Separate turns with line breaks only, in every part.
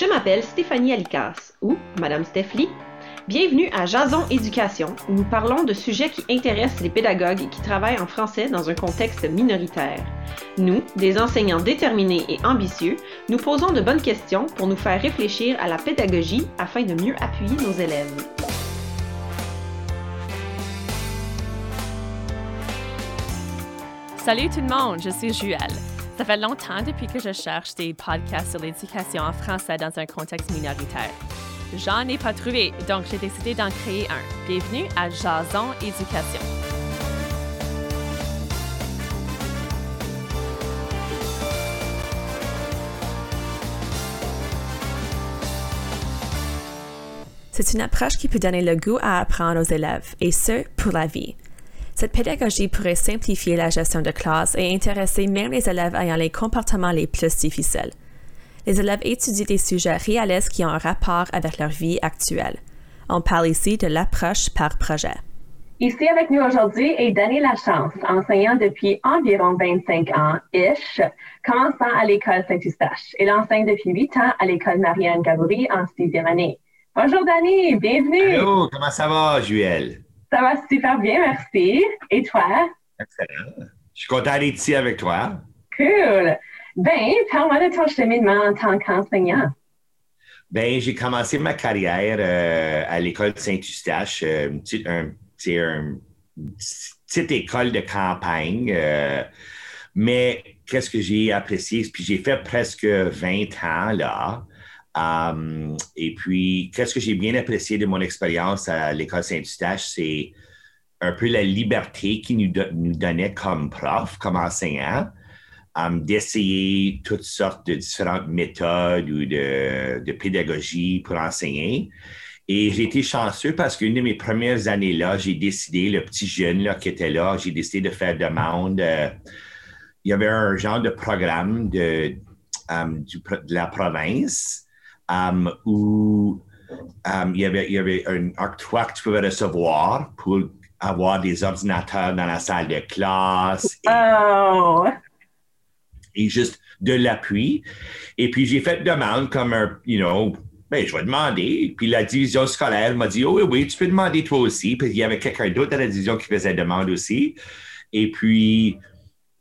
Je m'appelle Stéphanie Alicas, ou Madame Steffly. Bienvenue à Jason Éducation, où nous parlons de sujets qui intéressent les pédagogues qui travaillent en français dans un contexte minoritaire. Nous, des enseignants déterminés et ambitieux, nous posons de bonnes questions pour nous faire réfléchir à la pédagogie afin de mieux appuyer nos élèves.
Salut tout le monde, je suis Juelle. Ça fait longtemps depuis que je cherche des podcasts sur l'éducation en français dans un contexte minoritaire. J'en ai pas trouvé, donc j'ai décidé d'en créer un. Bienvenue à Jason Éducation. C'est une approche qui peut donner le goût à apprendre aux élèves, et ce, pour la vie. Cette pédagogie pourrait simplifier la gestion de classe et intéresser même les élèves ayant les comportements les plus difficiles. Les élèves étudient des sujets réalistes qui ont un rapport avec leur vie actuelle. On parle ici de l'approche par projet.
Ici avec nous aujourd'hui est Danny Lachance, enseignant depuis environ 25 ans, ish, commençant à l'école Saint-Eustache. Il enseigne depuis 8 ans à l'école Marianne Gaboury en sixième année. Bonjour Danny, bienvenue.
Allô, comment ça va, Juel?
Ça va super bien, merci. Et toi?
Excellent. Je suis content d'être ici avec toi.
Cool. Ben, parle-moi de ton cheminement en tant qu'enseignant.
Ben, j'ai commencé ma carrière euh, à l'école Saint-Eustache, euh, une, petite, un, une petite école de campagne. Euh, mais qu'est-ce que j'ai apprécié? Puis j'ai fait presque 20 ans là. Um, et puis, qu'est-ce que j'ai bien apprécié de mon expérience à l'école Saint-Eustache, c'est un peu la liberté qu'il nous, donnait comme prof, comme enseignant, um, d'essayer toutes sortes de différentes méthodes ou de, de pédagogie pour enseigner. Et j'ai été chanceux parce qu'une de mes premières années-là, j'ai décidé, le petit jeune là, qui était là, j'ai décidé de faire demande. Euh, il y avait un genre de programme de la province où il, y avait, il y avait un octroi que tu pouvais recevoir pour avoir des ordinateurs dans la salle de classe. Et,
Oh!
et juste de l'appui. Et puis, j'ai fait demande comme un, you know, ben, je vais demander. Puis la division scolaire m'a dit, oh oui, oui, tu peux demander toi aussi. Puis il y avait quelqu'un d'autre dans la division qui faisait demande aussi. Et puis,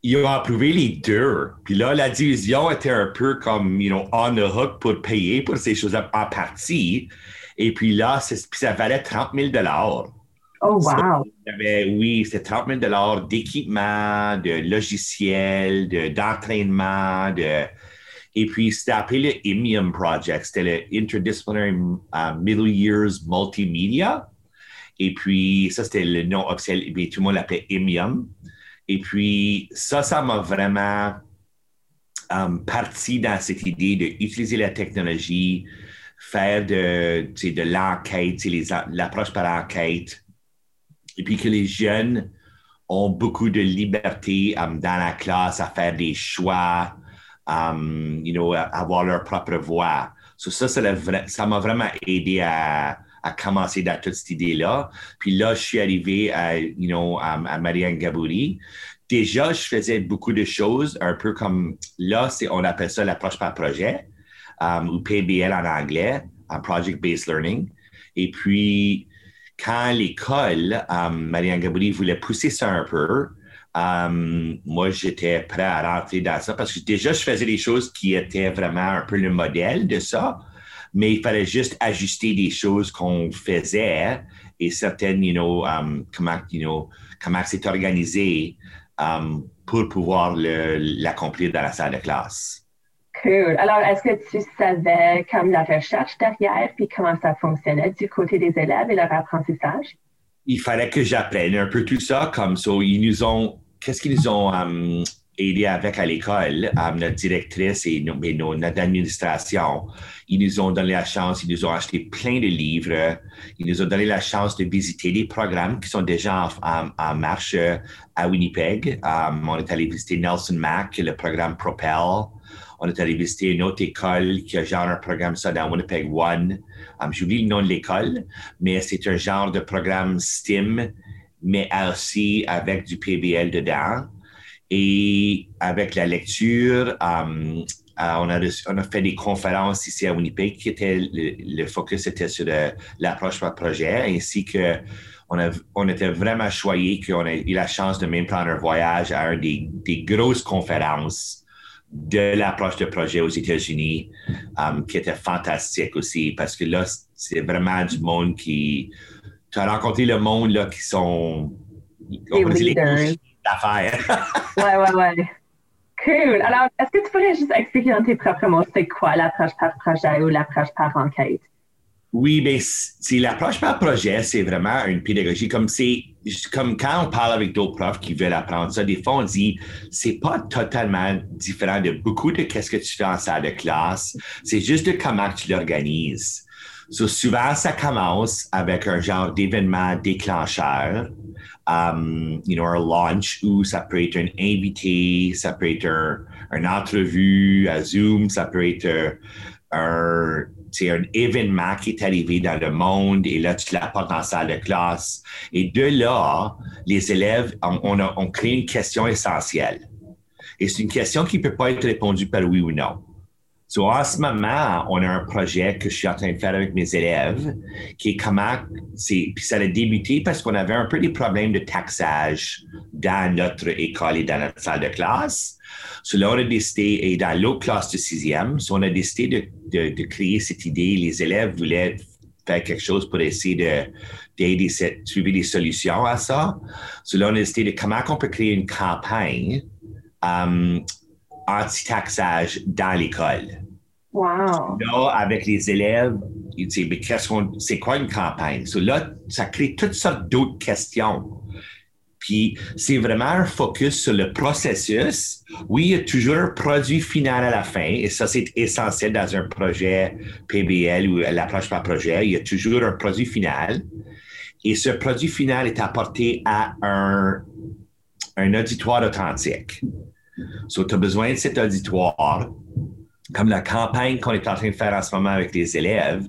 ils ont approuvé les deux. Puis là, la division était un peu comme, you know, on the hook pour payer pour ces choses-là en partie. Et puis là, puis ça valait 30 000
Oh, wow.
oui, c'est 30 000 d'équipement, de logiciels, de- d'entraînement, de, et puis c'était appelé le IMIUM Project, c'était le Interdisciplinary uh, Middle Years Multimedia. Et puis ça, c'était le nom officiel, et puis tout le monde l'appelait IMIUM. Et puis ça, ça m'a vraiment um, parti dans cette idée d'utiliser la technologie, faire de, de l'enquête, l'approche par enquête, et puis que les jeunes ont beaucoup de liberté um, dans la classe à faire des choix, um, you know, à avoir leur propre voix. So ça, ça m'a vraiment aidé à, à commencer dans toute cette idée-là. Puis là, je suis arrivé à, you know, à, Marianne Gaboury. Déjà, je faisais beaucoup de choses, un peu comme là, on appelle ça l'approche par projet, um, ou PBL en anglais, un Project Based Learning. Et puis, quand l'école, um, Marianne Gaboury voulait pousser ça un peu, um, moi, j'étais prêt à rentrer dans ça parce que déjà, je faisais des choses qui étaient vraiment un peu le modèle de ça, mais il fallait juste ajuster des choses qu'on faisait et certaines, you know, um, comment, you know, comment c'est organisé um, pour pouvoir l'accomplir dans la salle de classe.
Cool. Alors, est-ce que tu savais comme la recherche derrière, puis comment ça fonctionnait du côté des élèves et leur apprentissage?
il fallait que j'apprenne un peu tout ça, comme ça. Ils nous ont, qu'est-ce qu'ils nous ont um, aidé avec à l'école, notre directrice et, nos- notre administration. Ils nous ont donné la chance, ils nous ont acheté plein de livres, ils nous ont donné la chance de visiter des programmes qui sont déjà en marche euh, à Winnipeg. Um, on est allé visiter Nelson Mack, le programme Propel. On est allé visiter une autre école qui a genre un programme ça dans Winnipeg One. Um, J'oublie le nom de l'école, mais c'est un genre de programme STEAM, mais aussi avec du PBL dedans. Et avec la lecture, um, on, a on, a fait des conférences ici à Winnipeg qui étaient, le, focus était sur l'approche par projet, ainsi que on, a, on était vraiment choyés qu'on ait eu la chance de même prendre un voyage à une des, des grosses conférences de l'approche de projet aux États-Unis, um, qui était fantastique aussi, parce que là, c'est vraiment du monde qui... Tu as rencontré le monde là, qui sont...
Les leaders.
D'affaires.
ouais, ouais, ouais. Cool. Alors, est-ce que tu pourrais juste expliquer dans tes propres mots, c'est quoi l'approche par projet ou l'approche par enquête?
Oui, mais c'est l'approche par projet, c'est vraiment une pédagogie comme c'est comme quand on parle avec d'autres profs qui veulent apprendre ça, des fois on dit c'est pas totalement différent de beaucoup de qu'est-ce que tu fais en salle de classe, c'est juste de comment tu l'organises. So, souvent, ça commence avec un genre d'événement déclencheur, um, you know, un launch où ça peut être un invité, ça peut être un, une entrevue à Zoom, ça peut être un c'est un événement qui est arrivé dans le monde et là, tu l'apportes en salle de classe. Et de là, les élèves, on, a, on crée une question essentielle. Et c'est une question qui ne peut pas être répondue par oui ou non. So, en ce moment, on a un projet que je suis en train de faire avec mes élèves, qui est comment, c'est, puis ça a débuté parce qu'on avait un peu des problèmes de taxage dans notre école et dans notre salle de classe. So, là, on a décidé, et dans l'autre classe de sixième, on a décidé de, de, créer cette idée. Les élèves voulaient faire quelque chose pour essayer de, d'aider, trouver des solutions à ça. So, là, on a décidé de comment on peut créer une campagne um, anti-taxage dans l'école.
Wow.
Là, avec les élèves, c'est quoi une campagne? Là, ça crée toutes sortes d'autres questions. Puis c'est vraiment un focus sur le processus. Oui, il y a toujours un produit final à la fin, et ça, c'est essentiel dans un projet PBL ou l'approche par projet. Il y a toujours un produit final. Et ce produit final est apporté à un, un auditoire authentique. So, tu as besoin de cet auditoire, comme la campagne qu'on est en train de faire en ce moment avec les élèves.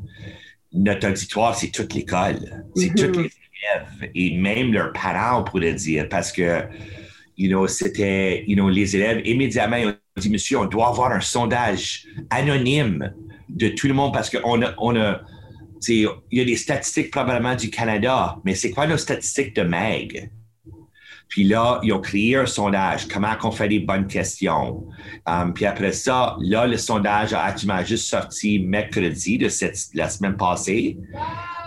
Notre auditoire, c'est toute l'école. C'est toutes mm-hmm. les élèves et même leurs parents, on pourrait dire, parce que, you know, c'était, you know, les élèves, immédiatement, ils ont dit, monsieur, on doit avoir un sondage anonyme de tout le monde parce qu'on a, on a, il y a des statistiques probablement du Canada, mais c'est quoi nos statistiques de MAG? Puis là, ils ont créé un sondage, comment on fait des bonnes questions. Um, puis après ça, là, le sondage a actuellement juste sorti mercredi de cette, la semaine passée.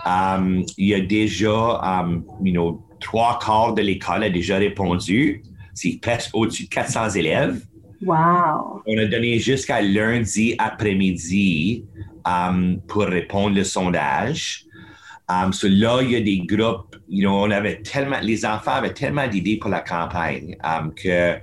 Um, il y a déjà, um, you know, trois quarts de l'école a déjà répondu. C'est presque au-dessus de 400 élèves.
Wow.
On a donné jusqu'à lundi après-midi pour répondre le sondage. Um, là, il y a des groupes, you know, on avait tellement, les enfants avaient tellement d'idées pour la campagne um, que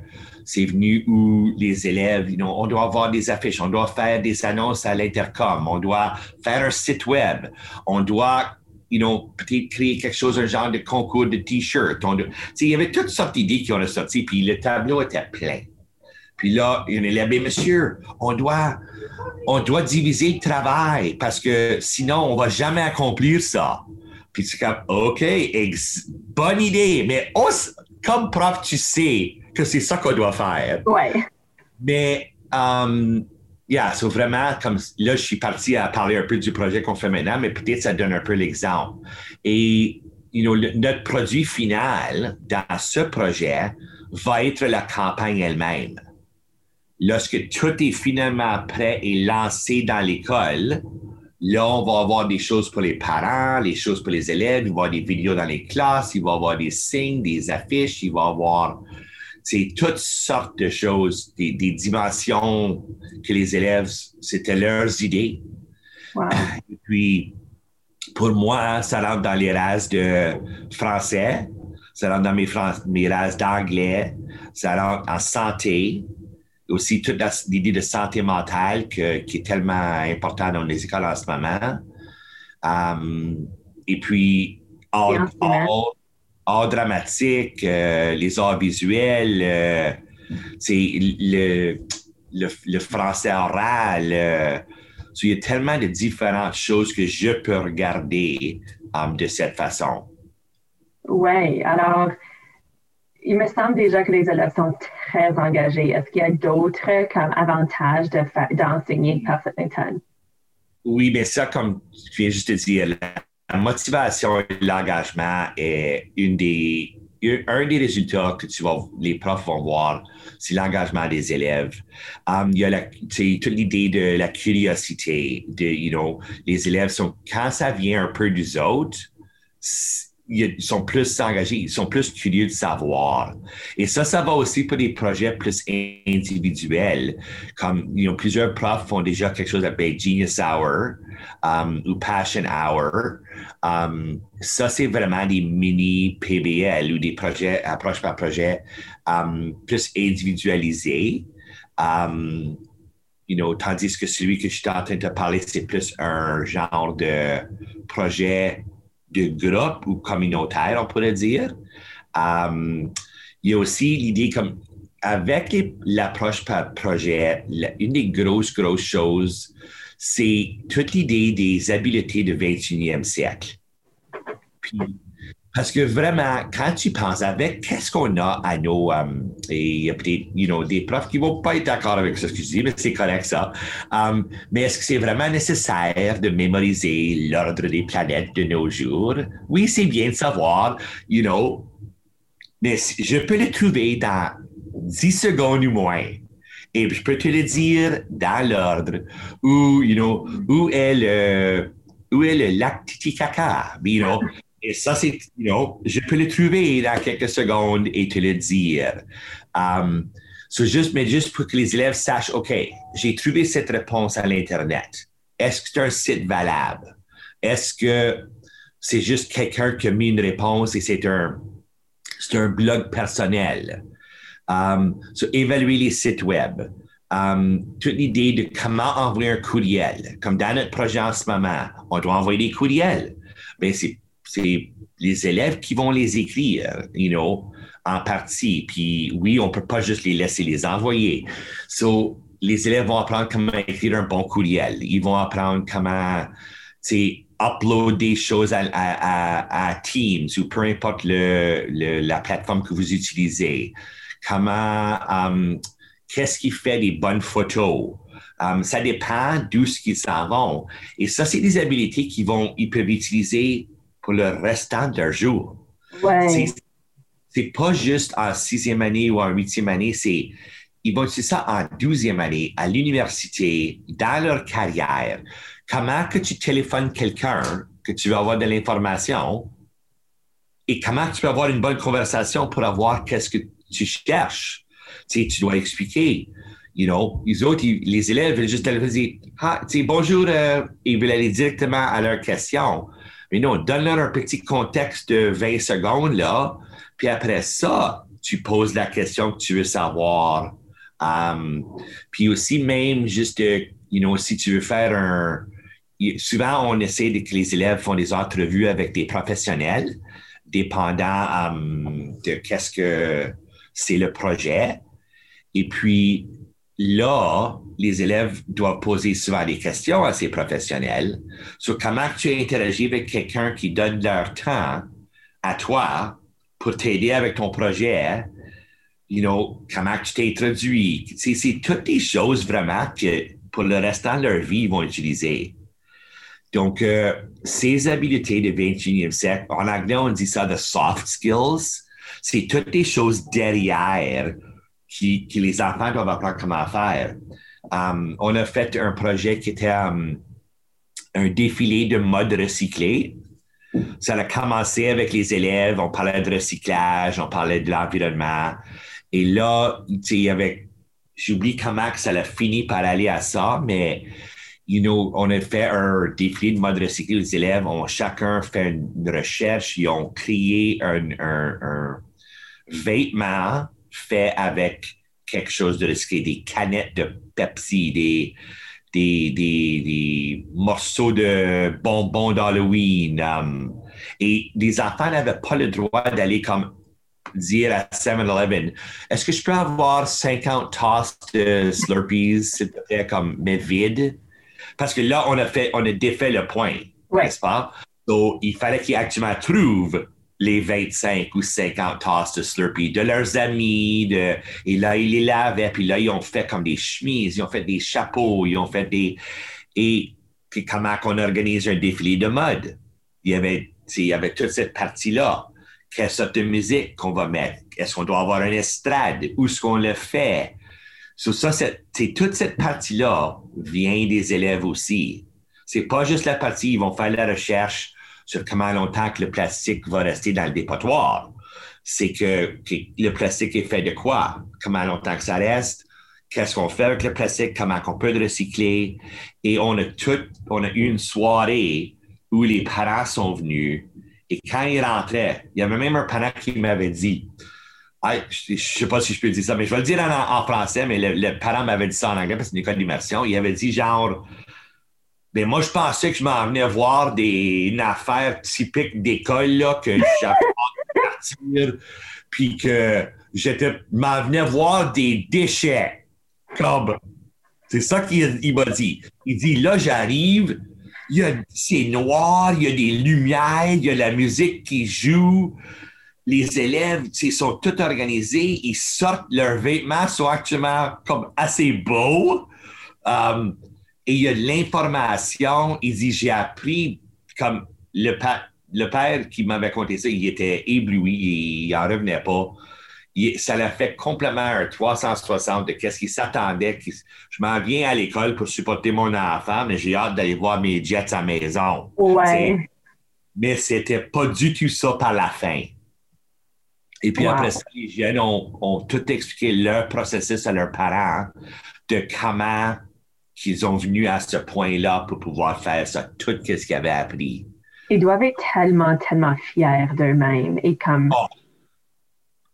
c'est venu où les élèves, you know, on doit avoir des affiches, on doit faire des annonces à l'intercom, on doit faire un site web, on doit, you know, peut-être créer quelque chose, un genre de concours de t-shirt. Il y avait toutes sortes d'idées qui ont sorti, puis le tableau était plein. Puis là, il y a un élève, monsieur, on doit, on doit diviser le travail parce que sinon, on va jamais accomplir ça. Puis c'est comme, OK, bonne idée, mais comme prof, tu sais que c'est ça qu'on doit faire.
Ouais.
Mais, um, yeah, c'est vraiment comme là, je suis parti à parler un peu du projet qu'on fait maintenant, mais peut-être ça donne un peu l'exemple. Et, you know, notre produit final dans ce projet va être la campagne elle-même lorsque tout est finalement prêt et lancé dans l'école, là, on va avoir des choses pour les parents, les choses pour les élèves, il va y avoir des vidéos dans les classes, il va y avoir des signes, des affiches, il va y avoir c'est toutes sortes de choses, des, dimensions que les élèves, c'était leurs idées. Et puis, pour moi, ça rentre dans les races de français, ça rentre dans mes, mes races d'anglais, ça rentre en santé, aussi toute l'idée de santé mentale qui est tellement importante dans les écoles en ce moment. Um, et puis, art, dramatique, euh, les arts visuels, euh, c'est le, le, français oral. Euh, il y a tellement de différentes choses que je peux regarder um, de cette façon.
Oui, alors, il me semble déjà que les élèves sont très engagés. Est-ce qu'il y a d'autres comme avantages d'enseigner par cette méthode?
Oui, mais ça, comme tu viens juste de dire, la motivation et l'engagement est une des, un des résultats que tu vas, les profs vont voir, c'est l'engagement des élèves. Um, il y a la, toute l'idée de la curiosité, de, you know, les élèves sont, quand ça vient un peu des autres, ils sont plus engagés, ils sont plus curieux de savoir. Et ça, ça va aussi pour des projets plus individuels. Comme you know, plusieurs profs font déjà quelque chose appelé Genius Hour um, ou Passion Hour. Um, ça, c'est vraiment des mini PBL ou des projets, approche par projet, um, plus individualisés. You know, tandis que celui que je suis en train de parler, c'est plus un genre de projet de groupe ou communautaire, on pourrait dire. Um, il y a aussi l'idée comme avec l'approche par projet, une des grosses, grosses choses, c'est toute l'idée des habiletés du 21e siècle. Puis, parce que vraiment, quand tu penses avec qu'est-ce qu'on a à nos, um, et il y a peut-être, you know, des profs qui vont pas être d'accord avec ce que je dis, mais c'est correct ça. Um, mais est-ce que c'est vraiment nécessaire de mémoriser l'ordre des planètes de nos jours? Oui, c'est bien de savoir, you know, mais je peux le trouver dans 10 secondes ou moins. Et je peux te le dire dans l'ordre où, you know, où est le, où est le lac Titicaca, you know, et ça, c'est, je peux le trouver dans quelques secondes et te le dire. Um, juste, mais juste pour que les élèves sachent, OK, j'ai trouvé cette réponse à l'Internet. Est-ce que c'est un site valable? Est-ce que c'est juste quelqu'un qui a mis une réponse et c'est un, un blog personnel? Um, évaluer les sites web. Um, toute l'idée de comment envoyer un courriel. Comme dans notre projet en ce moment, on doit envoyer des courriels. Mais c'est c'est les élèves qui vont les écrire, you know, en partie. Puis oui, on peut pas juste les laisser les envoyer. So, les élèves vont apprendre comment écrire un bon courriel. Ils vont apprendre comment, tu uploader des choses à, à, Teams ou peu importe le, la plateforme que vous utilisez. Comment, um, qu'est-ce qui fait des bonnes photos? Um, ça dépend d'où ce qu'ils s'en vont. Et ça, c'est des habiletés qu'ils vont, ils peuvent utiliser pour le restant de leur jour.
Ouais.
C'est pas juste en sixième année ou en huitième année, c'est ils vont utiliser ça en douzième année, à l'université, dans leur carrière. Comment que tu téléphones quelqu'un que tu veux avoir de l'information et comment tu peux avoir une bonne conversation pour avoir qu'est-ce que tu cherches? Tu, sais, tu dois expliquer. You know, les autres, les élèves veulent juste dire ah, bonjour, euh, ils veulent aller directement à leur question. Mais non, donne-leur un petit contexte de 20 secondes, là, puis après ça, tu poses la question que tu veux savoir. Puis aussi, même juste, you know, si tu veux faire un... Souvent, on essaie que les élèves font des entrevues avec des professionnels, dépendant de qu'est-ce que c'est le projet. Et puis, là, les élèves doivent poser souvent des questions à ces professionnels sur comment tu interagis avec quelqu'un qui donne leur temps à toi pour t'aider avec ton projet. You know, comment tu t'es introduit. C'est toutes des choses vraiment que pour le restant de leur vie, ils vont utiliser. Donc, euh, ces habiletés du 21e siècle, en anglais, on dit ça de soft skills. C'est toutes des choses derrière qui, les enfants doivent apprendre comment faire. Um, on a fait un projet qui était um, un défilé de mode recyclé. Ça a commencé avec les élèves, on parlait de recyclage, on parlait de l'environnement. Et là, tu sais, j'oublie comment ça a fini par aller à ça, mais you know, on a fait un défilé de mode recyclé. Les élèves ont chacun fait une recherche, ils ont créé un, vêtement fait avec quelque chose de risqué, des canettes de Pepsi, des, des, des, morceaux de bonbons d'Halloween. Um, et les enfants n'avaient pas le droit d'aller comme dire à 7-Eleven, est-ce que je peux avoir 50 tasses de Slurpees, s'il te plaît, comme, mais vide? Parce que là, on a fait, on a défait le point, n'est-ce pas? Donc, il fallait qu'ils actuellement trouvent les 25 ou 50 tasses de Slurpee de leurs amis. De, et là, ils les lavaient. Puis là, ils ont fait comme des chemises, ils ont fait des chapeaux, ils ont fait des. Et puis comment on organise un défilé de mode? Il y avait, il y avait toute cette partie-là. Quelle sorte de musique qu'on va mettre? Est-ce qu'on doit avoir une estrade? Où est-ce qu'on le fait? Ça, c'est, toute cette partie-là vient des élèves aussi. C'est pas juste la partie, ils vont faire la recherche sur comment longtemps que le plastique va rester dans le dépotoir. C'est que, le plastique est fait de quoi? Comment longtemps que ça reste? Qu'est-ce qu'on fait avec le plastique? Comment on peut le recycler? Et on a tout, on a eu une soirée où les parents sont venus et quand ils rentraient, il y avait même un parent qui m'avait dit, je ne sais pas si je peux dire ça, mais je vais le dire en, français, mais le, parent m'avait dit ça en anglais parce que c'est une école d'immersion. Il avait dit genre, ben moi, je pensais que je m'en venais voir des, une affaire typique d'école, là, que j'avais pas partir, puis que j'étais, m'en venais voir des déchets. Comme, c'est ça qu'il m'a dit. Il dit, là, j'arrive, c'est noir, il y a des lumières, il y a la musique qui joue. Les élèves sont tous organisés, ils sortent leurs vêtements, sont actuellement comme assez beaux. Um, et il y a de l'information. Il dit J'ai appris comme le, le père qui m'avait conté ça, il était ébloui, il n'en revenait pas ça l'a fait complètement un 360 de qu'est-ce qu'il s'attendait. Je m'en viens à l'école pour supporter mon enfant, mais j'ai hâte d'aller voir mes jets à la maison.
Ouais.
Mais c'était pas du tout ça par la fin. Et puis après ça, les jeunes ont, tout expliqué leur processus à leurs parents de comment ils ont venu à ce point-là pour pouvoir faire ça, tout ce qu'ils avaient appris.
Ils doivent être tellement, tellement fiers d'eux-mêmes et comme.
Oh,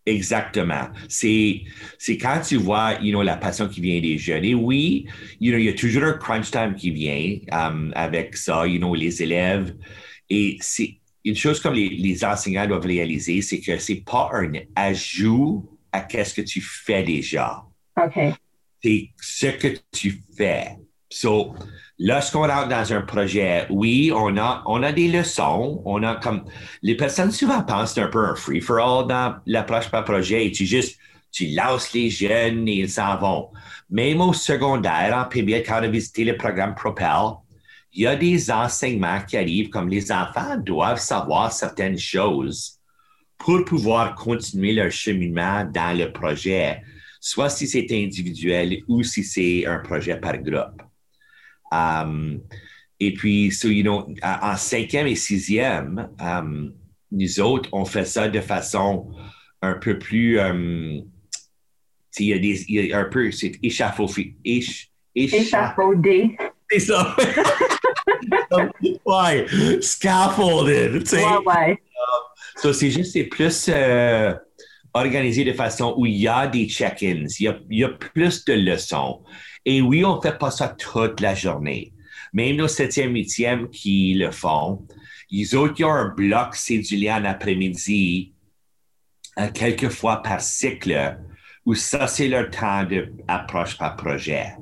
Exactement. C'est, c'est quand tu vois, you know, la passion qui vient des jeunes. Et oui, you know, il y a toujours un crunch time qui vient um, avec ça, you know, les élèves. Et c'est une chose comme les, les enseignants doivent réaliser, c'est que c'est pas un ajout à qu'est-ce que tu fais déjà.
OK.
C'est ce que tu fais. So, Lorsqu'on rentre dans un projet, oui, on a, on a des leçons. On a comme. Les personnes souvent pensent que c'est un peu un free-for-all dans l'approche par projet et tu juste. Tu lances les jeunes et ils s'en vont. Même au secondaire, en PBL, quand on a visité le programme Propel, il y a des enseignements qui arrivent comme les enfants doivent savoir certaines choses pour pouvoir continuer leur cheminement dans le projet, soit si c'est individuel ou si c'est un projet par groupe. Um, et puis, so, you know, en cinquième et sixième, um, nous autres, on fait ça de façon un peu plus. Um, il y a des. Il y a un peu. C'est échafaudé.
échafaudé.
C'est ça. ouais. Scaffolded.
Ouais, ouais.
so, c'est juste, c'est plus. Euh, organisé de façon où il y a des check-ins, il, il y a, plus de leçons. Et oui, on ne fait pas ça toute la journée. Même nos septième, huitième qui le font, ils ont, ont un bloc cédulé en après-midi, euh, quelques fois par cycle, où ça, c'est leur temps d'approche par projet.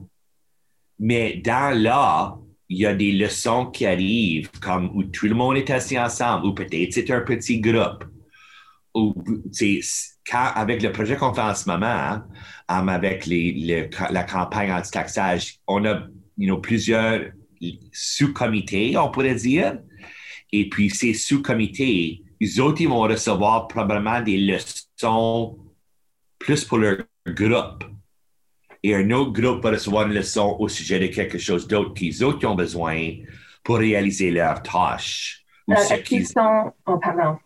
Mais dans là, il y a des leçons qui arrivent, comme où tout le monde est assis ensemble, ou peut-être c'est un petit groupe. Ou, avec le projet qu'on fait en ce moment, hein, avec les, la campagne anti-taxage, on a plusieurs sous-comités, on pourrait dire. Et puis, ces sous-comités, les autres, ils vont recevoir probablement des leçons plus pour leur groupe. Et un autre groupe va recevoir une leçon au sujet de quelque chose d'autre qu'ils autres ont besoin pour réaliser leurs tâches.
Euh, est-ce qu'ils sont... Oh, pardon.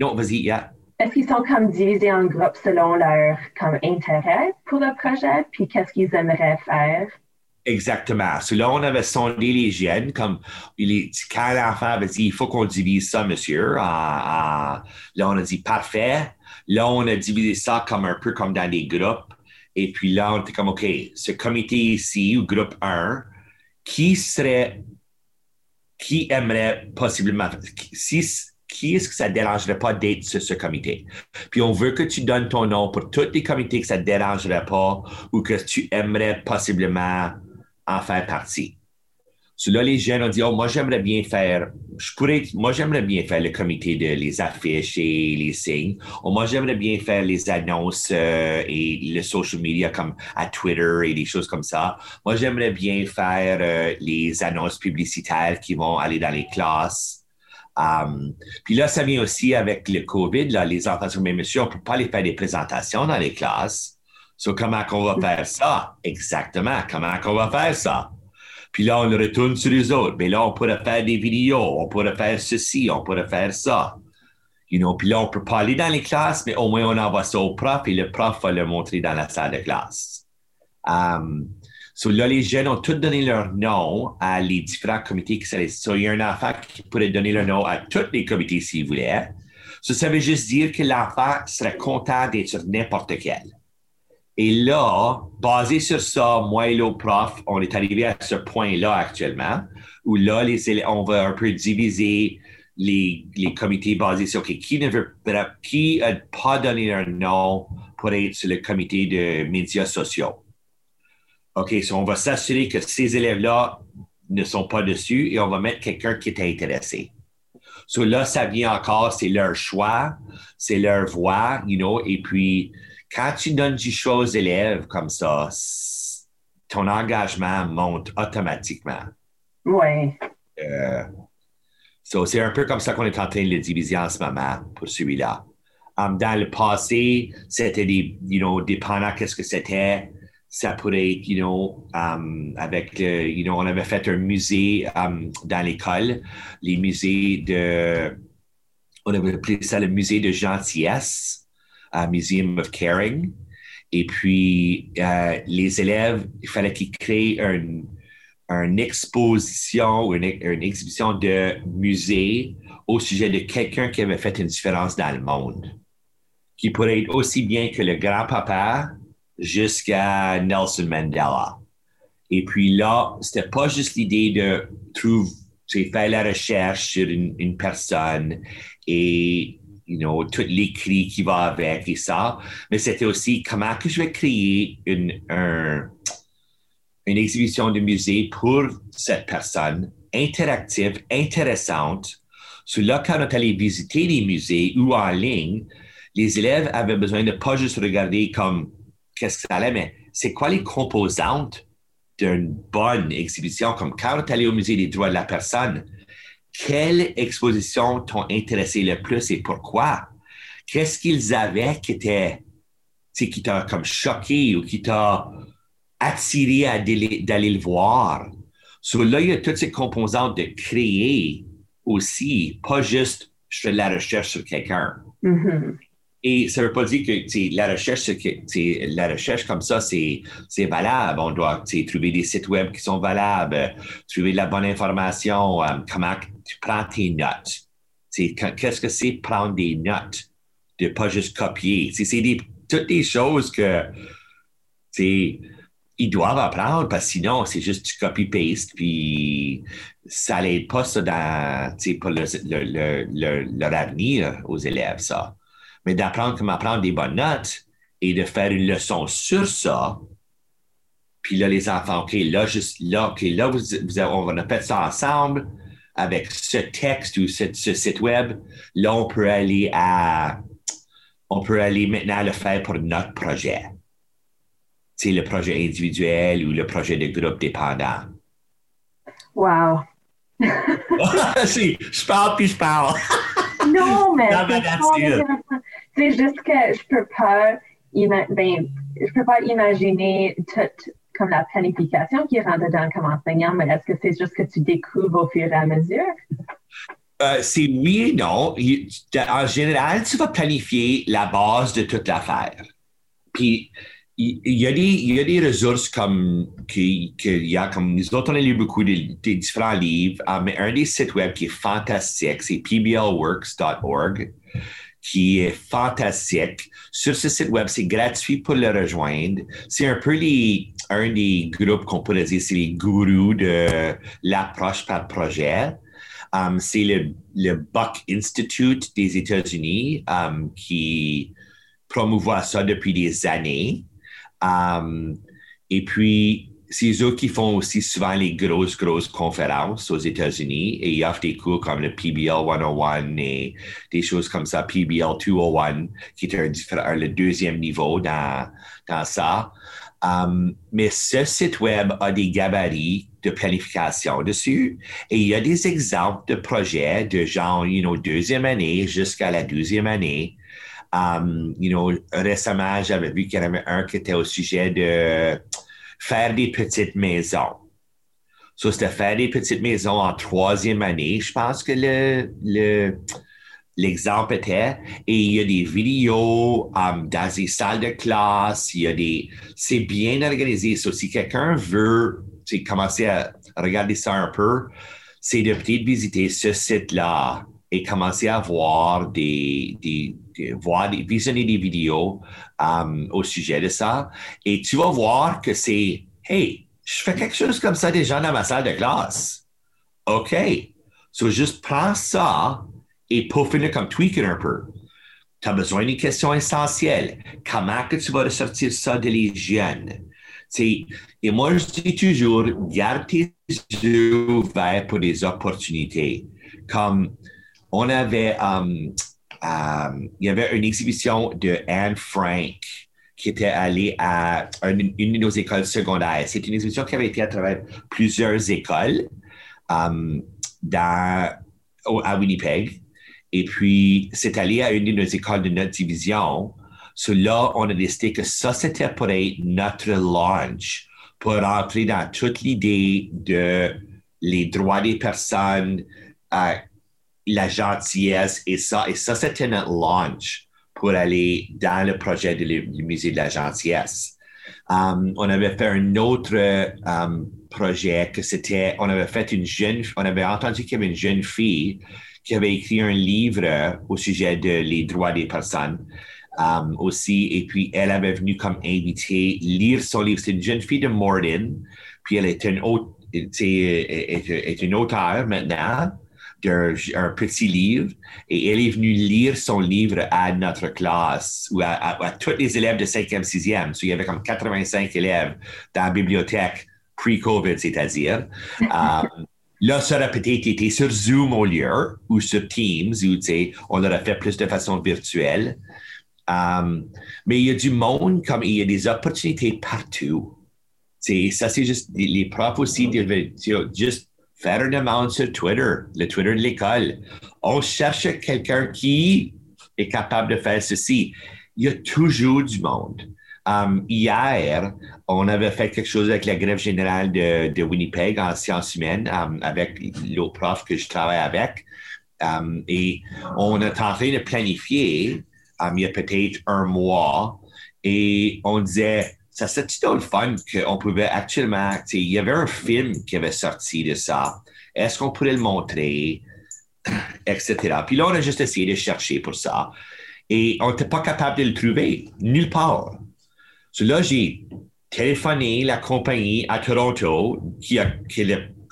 Non, vas-y, yeah.
Est-ce qu'ils sont comme divisés en groupes selon leur comme intérêt pour le projet, puis qu'est-ce qu'ils aimeraient faire?
Exactement. So, là, on avait sondé les jeunes, comme il quand l'enfant avait dit, il faut qu'on divise ça, monsieur. là, on a dit, parfait. Là, on a divisé ça comme un peu comme dans des groupes. Et puis là, on était comme, OK, ce comité ici, ou groupe 1, qui serait, qui aimerait possiblement, si qui est-ce que ça ne dérangerait pas d'être sur ce comité? Puis on veut que tu donnes ton nom pour tous les comités que ça ne dérangerait pas ou que tu aimerais possiblement en faire partie. So là, les jeunes ont dit, oh, moi, j'aimerais bien faire, je pourrais, moi, j'aimerais bien faire le comité de les affiches et les signes. Oh, moi, j'aimerais bien faire les annonces euh, et le social media comme à Twitter et des choses comme ça. Moi, j'aimerais bien faire euh, les annonces publicitaires qui vont aller dans les classes. Um, puis là, ça vient aussi avec le COVID. Là, les enfants sont même on ne peut pas aller faire des présentations dans les classes. So, comment qu'on va faire ça? Exactement. Comment qu'on va faire ça? Puis là, on retourne sur les autres. Mais là, on pourrait faire des vidéos, on pourrait faire ceci, on pourrait faire ça. You know, puis là, on peut pas aller dans les classes, mais au moins, on envoie ça au prof et le prof va le montrer dans la salle de classe. Um, so là, les jeunes ont tous donné leur nom à les différents comités qui seraient. So, il y a un enfant qui pourrait donner leur nom à tous les comités s'il voulait. So, ça veut juste dire que l'enfant serait content d'être sur n'importe quel. Et là, basé sur ça, moi et le prof, on est arrivé à ce point-là actuellement, où là, on va un peu diviser les, comités basés sur qui ne veut qui pas donné un nom pour être sur le comité de médias sociaux? OK, so on va s'assurer que ces élèves-là ne sont pas dessus et on va mettre quelqu'un qui est intéressé. So là, ça vient encore, c'est leur choix, c'est leur voix, you know, et puis quand tu donnes du choses aux élèves comme ça, ton engagement monte automatiquement.
Oui.
Euh, c'est un peu comme ça qu'on est en train de le diviser en ce moment pour celui-là. Um, dans le passé, c'était des, you know, dépendant qu'est-ce que c'était, ça pourrait être, you know, um, avec, you know, on avait fait un musée um, dans l'école, les musées de, on avait appelé ça le musée de gentillesse à Museum of Caring. Et puis, euh, les élèves, il fallait qu'ils créent une, une exposition ou une, exhibition de musée au sujet de quelqu'un qui avait fait une différence dans le monde, qui pourrait être aussi bien que le grand-papa jusqu'à Nelson Mandela. Et puis là, c'était pas juste l'idée de trouver, faire la recherche sur une, personne et you know, tout l'écrit qui va avec et ça. Mais c'était aussi comment que je vais créer une, une exhibition de musée pour cette personne, interactive, intéressante. So là, quand on allait visiter les musées ou en ligne, les élèves avaient besoin de pas juste regarder comme qu'est-ce que ça allait, mais c'est quoi les composantes d'une bonne exhibition, comme quand on allait au musée des droits de la personne, quelle exposition t'ont intéressé le plus et pourquoi? Qu'est-ce qu'ils avaient qui était, qui t'a comme choqué ou qui t'a attiré à d'aller le voir? Là, il y a toutes ces composantes de créer aussi, pas juste je fais de la recherche sur quelqu'un.
Mm-hmm.
Et ça ne veut pas dire que la recherche, la recherche comme ça, c'est valable. On doit trouver des sites web qui sont valables, trouver de la bonne information, euh, comment tu prends tes notes. Qu'est-ce que c'est prendre des notes, de pas juste copier? C'est toutes des choses que ils doivent apprendre parce que sinon, c'est juste du copy-paste, puis ça n'aide pas ça dans, pour leur avenir aux élèves, ça mais d'apprendre comment prendre des bonnes notes et de faire une leçon sur ça. Puis là, les enfants, OK, là, juste là, OK, là, vous, on va faire ça ensemble avec ce texte ou ce, site web. Là, on peut aller à, on peut aller maintenant le faire pour notre projet. C'est le projet individuel ou le projet de groupe dépendant.
Wow.
si, je parle puis je parle.
non, mais c'est juste que je peux pas, ben, je peux pas imaginer toute comme la planification qui rentre dedans comme enseignant, mais est-ce que c'est juste que tu découvres au fur et à mesure?
Euh, c'est oui et non. En général, tu vas planifier la base de toute l'affaire. Puis, il y, a des, y a des ressources comme, qu'il y a, comme nous autres, on a lu beaucoup de, différents livres, ah, mais un des sites web qui est fantastique, c'est pblworks.org qui est fantastique. Sur ce site web, c'est gratuit pour le rejoindre. C'est un peu les, un des groupes qu'on pourrait dire, c'est les gourous de l'approche par projet. Um, c'est le, Buck Institute des États-Unis um, qui promouvoit ça depuis des années. Um, et puis, c'est eux qui font aussi souvent les grosses, grosses conférences aux États-Unis et ils offrent des cours comme le PBL 101 et des choses comme ça, PBL 201, qui est le deuxième niveau dans, dans ça. Um, mais ce site web a des gabarits de planification dessus et il y a des exemples de projets de genre, you know, deuxième année jusqu'à la deuxième année. Um, you know, récemment, j'avais vu qu'il y en avait un qui était au sujet de faire des petites maisons. So, c'était faire des petites maisons en troisième année. Je pense que le, le, l'exemple était, et il y a des vidéos um, dans des salles de classe, il y a des, c'est bien organisé. So, si quelqu'un veut commencer à regarder ça un peu, c'est de peut-être visiter ce site-là et commencer à voir des, des, voir des, visionner des vidéos um, au sujet de ça. Et tu vas voir que c'est, hey, je fais quelque chose comme ça déjà dans ma salle de classe. OK. So, juste prends ça et peaufine comme tweaker un peu. Tu as besoin d'une question essentielle. Comment que tu vas ressortir ça de l'hygiène? Et moi, je dis toujours, garde tes yeux ouverts pour des opportunités. Comme on avait, um, um, il y avait une exhibition de Anne Frank qui était allée à une, de nos écoles secondaires. C'est une exhibition qui avait été à travers plusieurs écoles um, dans, à Winnipeg. Et puis, c'est allé à une de nos écoles de notre division. Cela, on a décidé que ça, c'était pour être notre launch, pour entrer dans toute l'idée de les droits des personnes, euh, la gentillesse et ça. Et ça, c'était notre launch pour aller dans le projet du musée de la gentillesse. Um, on avait fait un autre um, projet que c'était, on avait fait une jeune, on avait entendu qu'il y avait une jeune fille qui avait écrit un livre au sujet de les droits des personnes um, aussi. Et puis, elle avait venu comme invitée lire son livre. C'est une jeune fille de Morden. Puis, elle est une, est, est une auteure maintenant un petit livre et elle est venue lire son livre à notre classe ou à, tous les élèves de 5e, 6e. il y avait comme 85 élèves dans la bibliothèque pre-COVID, c'est-à-dire. um, Là, ça aurait peut-être été sur Zoom au lieu ou sur Teams, où on l'aurait fait plus de façon virtuelle. Um, mais il y a du monde, comme il y a des opportunités partout. ça, c'est juste les profs aussi, juste faire une demande sur Twitter, le Twitter de l'école. On cherche quelqu'un qui est capable de faire ceci. Il y a toujours du monde. Um, hier, on avait fait quelque chose avec la grève générale de, Winnipeg en sciences humaines um, avec le prof que je travaille avec. Um, et on en train de planifier, il y a peut-être un mois, et on disait, ça serait le fun qu'on pouvait actuellement, il y avait un film qui avait sorti de ça. Est-ce qu'on pourrait le montrer? Etc. Puis là, on a juste essayé de chercher pour ça. Et on n'était pas capable de le trouver nulle part. So là, j'ai téléphoné la compagnie à Toronto, qui, a,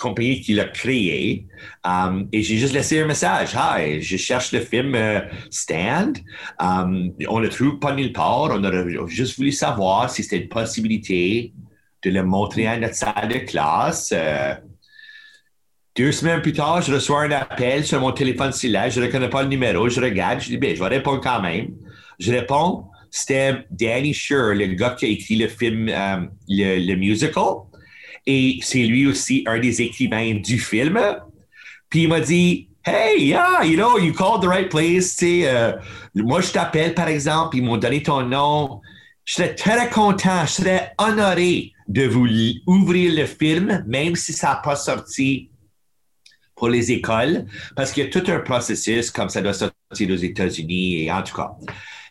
compagnie qui l'a créé, um, et j'ai juste laissé un message. Hi, je cherche le film euh, Stand. Um, on ne le trouve pas nulle part. On aurait juste voulu savoir si c'était une possibilité de le montrer à notre salle de classe. Euh, deux semaines plus tard, je reçois un appel sur mon téléphone cellulaire. Je ne reconnais pas le numéro. Je regarde. Je dis, ben, je vais répondre quand même. Je réponds c'était Danny Sher, le gars qui a écrit le film, euh, le, musical. Et c'est lui aussi un des écrivains du film. Puis il m'a dit, Hey, yeah, you know, you called the right place. Euh, moi, je t'appelle, par exemple, ils m'ont donné ton nom. Je serais très content, je serais honoré de vous ouvrir le film, même si ça n'a pas sorti pour les écoles, parce qu'il y a tout un processus comme ça doit sortir aux États-Unis et en tout cas.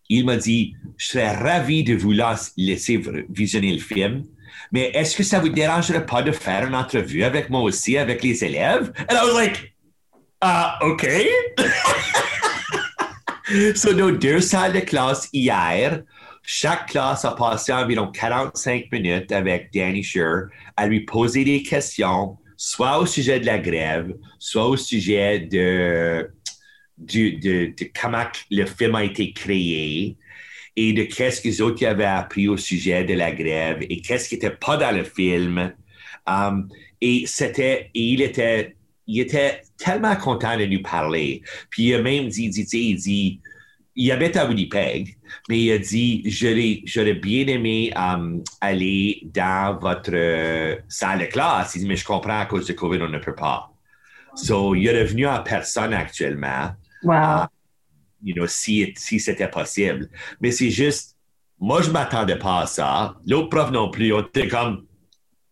Il m'a dit, je serais ravi de vous laisser visionner le film, mais est-ce que ça vous dérangerait pas de faire une entrevue avec moi aussi, avec les élèves? And I was like, ah, OK. so, nos deux salles de classe hier, chaque classe a passé environ 45 minutes avec Danny Sher à lui poser des questions, soit au sujet de la grève, soit au sujet de de, comment le film a été créé et de qu'est-ce qu'ils autres avaient appris au sujet de la grève et qu'est-ce qui n'était pas dans le film Um, et c'était, il était, il était tellement content de nous parler. Puis il a même dit, dit, il dit, il habite à Winnipeg, mais il a dit, j'aurais bien aimé um, aller dans votre euh, salle de classe. Il dit, mais je comprends à cause de COVID, on ne peut pas. So, il est revenu en personne actuellement.
Wow. Uh,
si, si c'était possible. Mais c'est juste, moi, je ne m'attendais pas à ça. L'autre prof non plus. On était comme,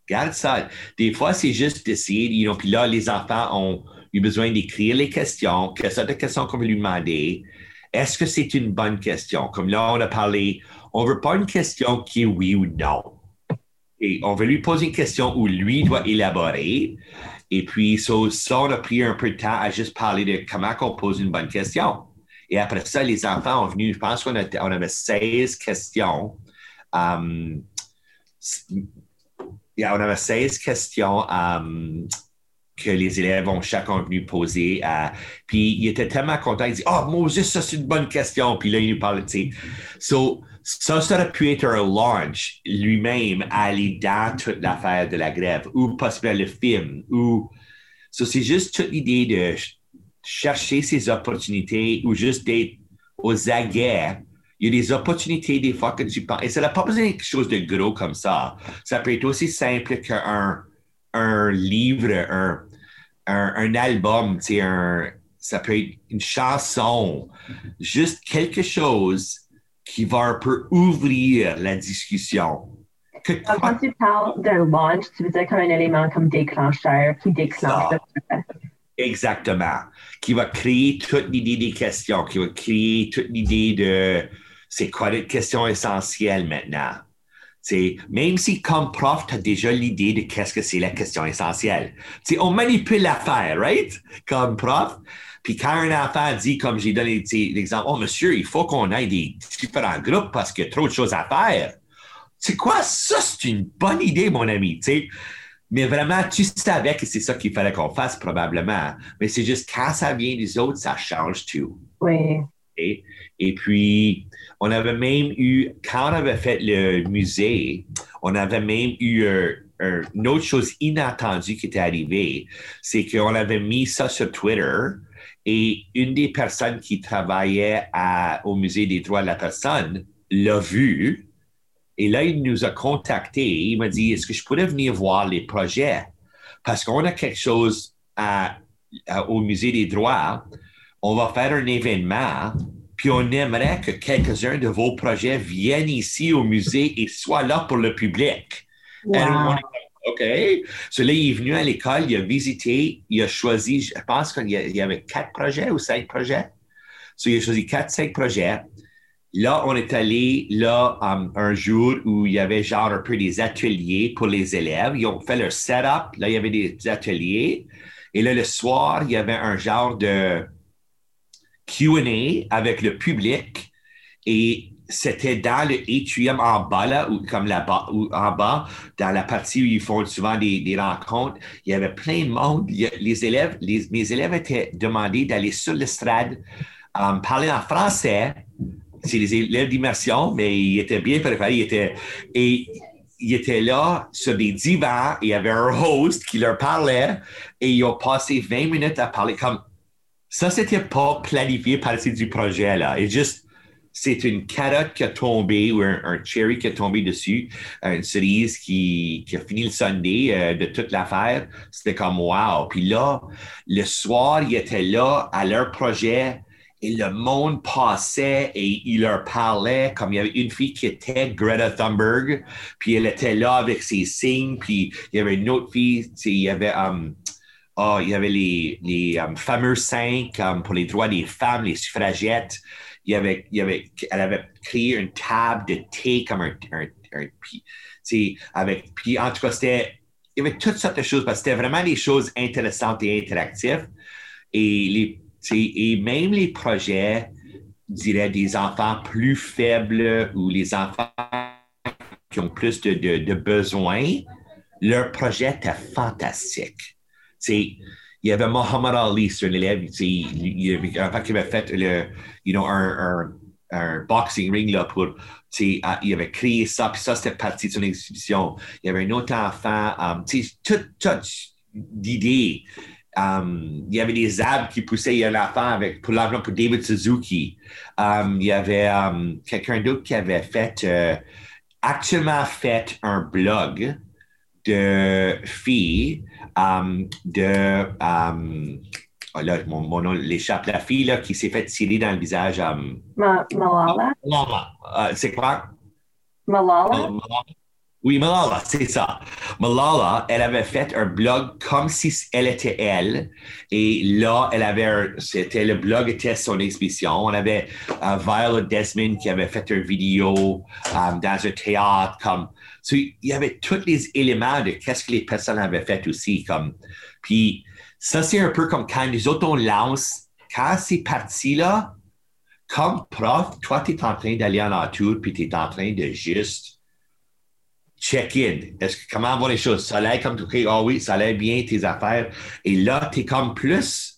regarde ça. Des fois, c'est juste d'essayer. Puis là, les enfants ont eu besoin d'écrire les questions. Quelles sortes de questions qu'on veut lui demander? Est-ce que c'est une bonne question? Comme là, on a parlé, on ne veut pas une question qui est oui ou non. Et on veut lui poser une question où lui doit élaborer. Et puis, ça, on a pris un peu de temps à juste parler de comment on pose une bonne question. Et après ça, les enfants ont venu, je pense qu'on on avait 16 questions. Um, on avait 16 questions um, que les élèves ont chacun venu poser. À, puis il était tellement content, il dit Oh, Moses, ça c'est une bonne question. Puis là, il nous parlait, tu sais. Ça, ça aurait pu être un launch lui-même à aller dans toute l'affaire de la grève, ou possiblement le film, ou. So, c'est juste toute l'idée de chercher ces opportunités ou juste d'être aux aguets. Il y a des opportunités des fois que tu penses. Et ça n'a pas besoin de quelque chose de gros comme ça. Ça peut être aussi simple qu'un un livre, un, un, album, un, ça peut être une chanson, juste quelque chose qui va un peu ouvrir la discussion.
quand tu parles d'un launch, tu veux dire comme un élément comme déclencheur qui déclenche.
Exactement. Qui va créer toute l'idée des questions, qui va créer toute l'idée de c'est quoi les questions essentielles maintenant? C'est, même si comme prof, tu as déjà l'idée de qu'est-ce que c'est la question essentielle. C'est, on manipule l'affaire, right? Comme prof. Puis quand un enfant dit, comme j'ai donné l'exemple, oh monsieur, il faut qu'on ait des différents groupes parce qu'il y a trop de choses à faire. C'est quoi? Ça? C'est une bonne idée, mon ami. sais. Mais vraiment, tu savais que c'est ça qu'il fallait qu'on fasse probablement. Mais c'est juste quand ça vient des autres, ça change tout.
Oui.
Et puis, on avait même eu, quand on avait fait le musée, on avait même eu une autre chose inattendue qui était arrivée, c'est qu'on avait mis ça sur Twitter et une des personnes qui travaillait au musée des droits de la personne l'a vu. Et là, il nous a contactés. Il m'a dit, est-ce que je pourrais venir voir les projets? Parce qu'on a quelque chose au musée des droits. On va faire un événement puis on aimerait que quelques-uns de vos projets viennent ici au musée et soient là pour le public. OK. So là, il est venu à l'école, il a visité, il a choisi, je pense qu'il y avait quatre projets ou cinq projets. So, il a choisi quatre, cinq projets. Là, on est allé là um, un jour où il y avait genre un peu des ateliers pour les élèves. Ils ont fait leur setup. Là, il y avait des ateliers. Et là, le soir, il y avait un genre de Q&A avec le public et c'était dans le atrium en bas, là, ou comme là-bas, ou en bas, dans la partie où ils font souvent des, rencontres. Il y avait plein de monde. les élèves, mes élèves étaient demandés d'aller sur l'estrade, um, parler en français. C'est élèves d'immersion, mais ils étaient bien préparés. Ils étaient, et là sur des divans. Et il y avait un host qui leur parlait et ils ont passé 20 minutes à parler comme ça, c'était pas planifié partie du projet, là. Et juste, c'est une carotte qui a tombé ou un, cherry qui a tombé dessus, une cerise qui, qui a fini le Sunday euh, de toute l'affaire. C'était comme wow. Puis là, le soir, ils étaient là à leur projet et le monde passait et il leur parlait comme il y avait une fille qui était Greta Thunberg, puis elle était là avec ses signes, puis il y avait une autre fille, il y avait oh, il y avait les, les um, fameux cinq um, pour les droits des femmes, les suffragettes. Il y avait, il y avait, elle avait créé une table de thé comme un, un, un avec, puis en tout cas, c'était, il y avait toutes sortes de choses parce que c'était vraiment des choses intéressantes et interactives. Et, les, et même les projets, je dirais, des enfants plus faibles ou les enfants qui ont plus de, besoins, leur projet était fantastique il y avait Mohamed Ali sur l'élève, il y avait un qui avait fait le, know, un, un boxing ring là, pour. Il avait créé ça, puis ça, c'était partie de son exhibition. Il y avait un autre enfant, um, tout d'idées. Um, il y avait des arbres qui poussaient. Il y a un enfant avec, pour l'argent pour David Suzuki. Um, il y avait um, quelqu'un d'autre qui avait fait, euh, actuellement fait un blog de filles, de, oh là, mon, nom l'échappe, la fille là, qui s'est fait tirer dans le visage.
Malala?
Malala. Euh, c'est quoi?
Malala.
Oui, Malala, c'est ça. Malala, elle avait fait un blog comme si elle était elle. Et là, elle avait, c'était le blog était son exhibition. On avait uh, Viola Desmond qui avait fait une vidéo um, dans un théâtre. Comme, il y avait tous les éléments de qu'est-ce que les personnes avaient fait aussi. Comme, puis ça, c'est un peu comme quand les autres on lance, quand c'est parti là, comme prof, toi, tu es en train d'aller en nature, puis tu es en train de juste check-in. Comment vont les choses? Ça l'air comme tout, oh oui, ça l'air bien tes affaires. Et là, tu es comme plus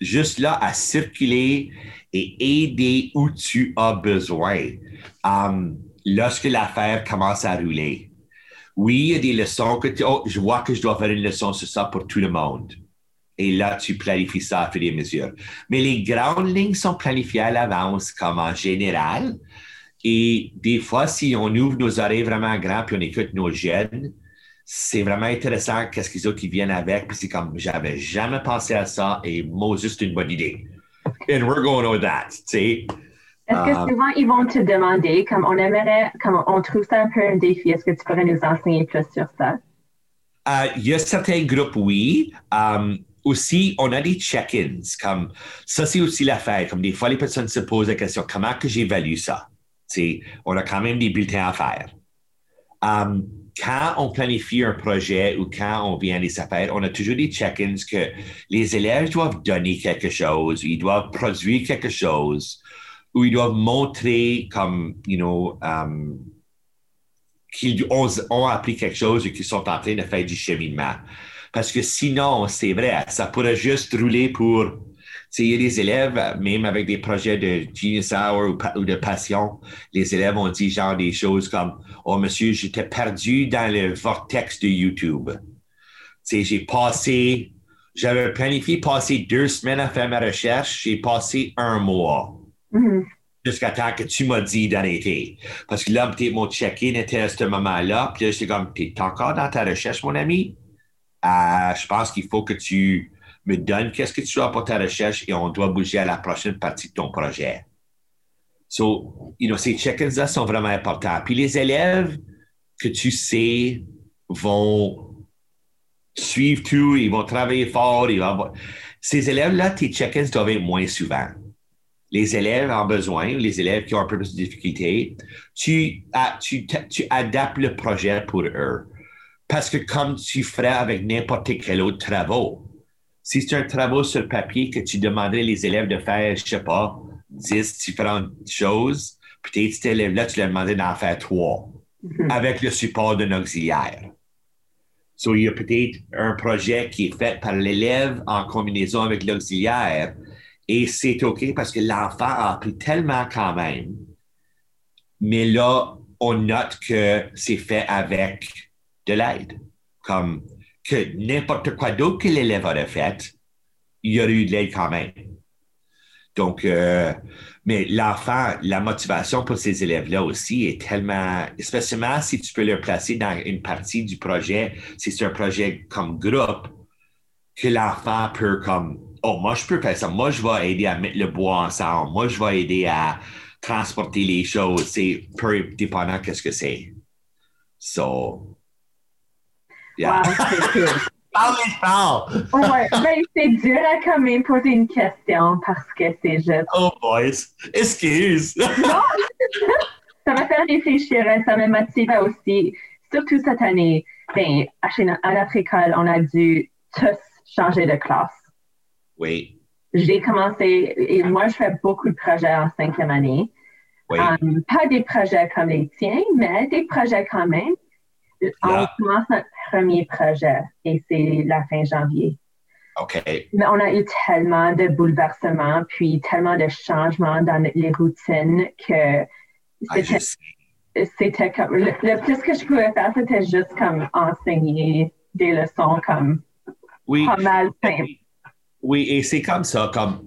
juste là à circuler et aider où tu as besoin. Um, lorsque l'affaire commence à rouler. Oui, il y a des leçons que tu, oh, je vois que je dois faire une leçon sur ça pour tout le monde. Et là, tu planifies ça à fur et mesure. Mais les grandes lignes sont planifiées à l'avance, comme en général. Et des fois, si on ouvre nos oreilles vraiment grand puis on écoute nos jeunes, c'est vraiment intéressant qu'est-ce qu'ils ont qui viennent avec. Puis c'est comme, j'avais jamais pensé à ça et moi, juste une bonne idée. And we're going with that, tu sais.
Est-ce que euh, souvent, ils vont te demander, comme on aimerait, comme on trouve ça un peu un défi, est-ce que tu pourrais nous enseigner plus sur ça?
Euh, il y a certains groupes, oui. Um, aussi, on a des check-ins. Comme ça, c'est aussi l'affaire. Comme des fois, les personnes se posent la question comment que j'évalue ça? On a quand même des bulletins à faire. Um, quand on planifie un projet ou quand on vient des affaires, on a toujours des check-ins que les élèves doivent donner quelque chose, ils doivent produire quelque chose, ou ils doivent montrer comme, you know, um, qu'ils ont, ont, appris quelque chose et qu'ils sont en train de faire du cheminement. Parce que sinon, c'est vrai, ça pourrait juste rouler pour il y a des élèves, même avec des projets de Genius Hour ou, de passion, les élèves ont dit genre des choses comme Oh, monsieur, j'étais perdu dans le vortex de YouTube. J'ai passé, j'avais planifié passer deux semaines à faire ma recherche, j'ai passé un mois. Mm-hmm. Jusqu'à temps que tu m'as dit d'arrêter. Parce que là, peut-être mon check-in était à ce moment-là. Puis là, j'étais comme, t'es encore dans ta recherche, mon ami? Euh, je pense qu'il faut que tu me donne qu'est-ce que tu as pour ta recherche et on doit bouger à la prochaine partie de ton projet? So, you know, ces check-ins-là sont vraiment importants. Puis les élèves que tu sais vont suivre tout, ils vont travailler fort, ils vont... Ces élèves-là, tes check-ins doivent être moins souvent. Les élèves en besoin, les élèves qui ont un peu plus de difficultés, tu, tu, tu adaptes le projet pour eux. Parce que comme tu ferais avec n'importe quel autre travail, si c'est un travail sur papier que tu demanderais les élèves de faire, je sais pas, 10 différentes choses, peut-être cet élève-là, tu lui demandé d'en faire trois mhm. avec le support d'un auxiliaire. So, il y a peut-être un projet qui est fait par l'élève en combinaison avec l'auxiliaire et c'est OK parce que l'enfant a appris tellement quand même. Mais là, on note que c'est fait avec de l'aide. Comme que n'importe quoi d'autre que l'élève aurait fait, il y aurait eu de l'aide quand même. Donc, euh, mais l'enfant, la motivation pour ces élèves-là aussi est tellement, spécialement si tu peux le placer dans une partie du projet, si c'est un projet comme groupe, que l'enfant peut comme, oh, moi, je peux faire ça. Moi, je vais aider à mettre le bois ensemble. Moi, je vais aider à transporter les choses. C'est peu dépendant qu'est-ce que c'est. So,
Yeah.
Wow,
c'est ouais, ben, c'est dur à quand même poser une question parce que c'est juste.
Oh, boys, excuse.
non, ça m'a fait réfléchir, ça me motive aussi. Surtout cette année, ben, à notre école, on a dû tous changer de classe.
Oui.
J'ai commencé, et moi, je fais beaucoup de projets en cinquième année. Oui. Um, pas des projets comme les tiens, mais des projets quand même. On commence notre premier projet et c'est la fin janvier.
OK.
Mais on a eu tellement de bouleversements, puis tellement de changements dans les routines que
Ah,
c'était comme le, le plus que je pouvais faire, c'était juste comme enseigner des leçons comme
Oui.
pas mal simples.
Oui, et c'est comme ça, comme,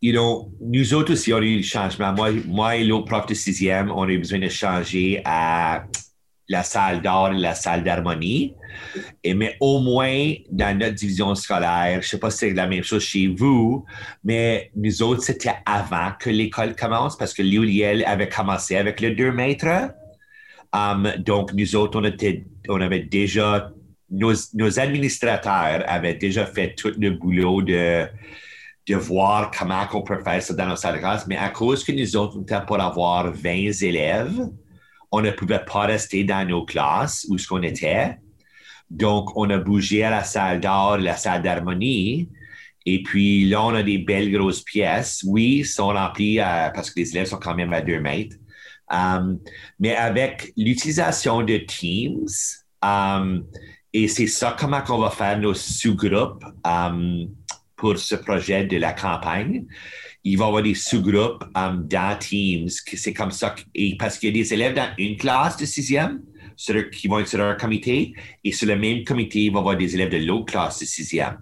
you know, nous autres aussi, on a eu le changement. Moi, moi et l'autre prof de sixième, on a eu besoin de changer à la salle d'art et la salle d'harmonie. Et mais au moins, dans notre division scolaire, je ne sais pas si c'est la même chose chez vous, mais nous autres, c'était avant que l'école commence parce que l'ULIL avait commencé avec le 2 mètres. Um, donc, nous autres, on, était, on avait déjà, nos, nos administrateurs avaient déjà fait tout le boulot de, de voir comment on peut faire ça dans nos salles de classe, mais à cause que nous autres, on était pour avoir 20 élèves, on ne pouvait pas rester dans nos classes où ce qu'on était. Donc, on a bougé à la salle d'art, la salle d'harmonie. Et puis là, on a des belles grosses pièces. Oui, sont remplies euh, parce que les élèves sont quand même à deux mètres. Um, mais avec l'utilisation de Teams, um, et c'est ça comment on va faire nos sous-groupes pour ce projet de la campagne. Il va y avoir des sous-groupes um, dans Teams, c'est comme ça, et parce qu'il y a des élèves dans une classe de sixième qui vont être sur un comité, et sur le même comité, il va y avoir des élèves de l'autre classe de sixième.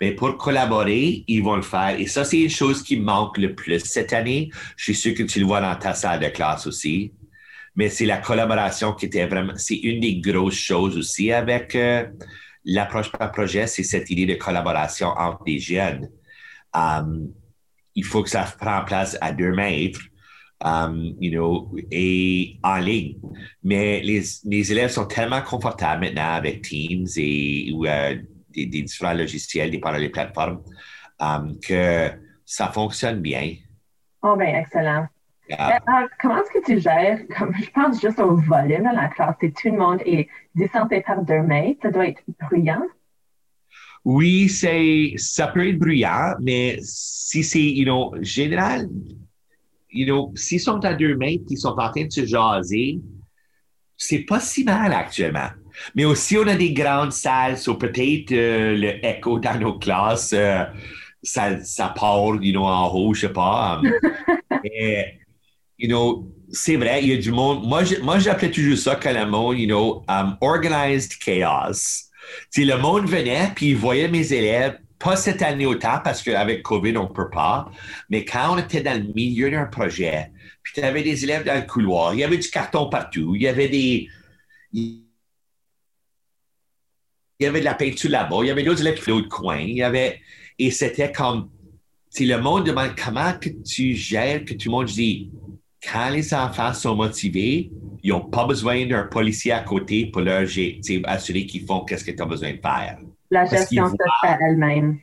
Mais pour collaborer, ils vont le faire. Et ça, c'est une chose qui manque le plus cette année. Je suis sûr que tu le vois dans ta salle de classe aussi. Mais c'est la collaboration qui était vraiment, c'est une des grosses choses aussi avec euh, l'approche par projet, c'est cette idée de collaboration entre les jeunes. Um, il faut que ça prenne place à deux mètres, um, you know, et en ligne. Mais les, les élèves sont tellement confortables maintenant avec Teams et ou, euh, des, des différents logiciels, des par les plateformes, um, que ça fonctionne bien.
Oh, ben, excellent.
Yeah.
Euh, comment est-ce que tu gères, comme je pense juste au volume dans la classe, et tout le monde est distancé par deux mètres, ça doit être bruyant.
Oui, c'est, ça peut être bruyant, mais si c'est, you know, général, you know, s'ils sont à deux mètres, ils sont en train de se jaser, c'est pas si mal actuellement. Mais aussi, on a des grandes salles, so peut-être euh, le écho dans nos classes, euh, ça, ça part, you know, en haut, je sais pas. you know, c'est vrai, il y a du monde. Moi, j'appelais toujours ça monde, you know, um, organized chaos. Sais, le monde venait, puis il voyait mes élèves, pas cette année autant, parce qu'avec COVID, on ne peut pas, mais quand on était dans le milieu d'un projet, puis tu avais des élèves dans le couloir, il y avait du carton partout, il y avait des. Il y avait de la peinture là-bas, il y avait d'autres élèves qui l'autre coin, il y avait. Et c'était comme. Si le monde demande comment que tu gères, que tout le monde dit, quand les enfants sont motivés, ils n'ont pas besoin d'un policier à côté pour leur assurer qu'ils font qu'est-ce que tu as besoin de faire.
La gestion se fait elle-même.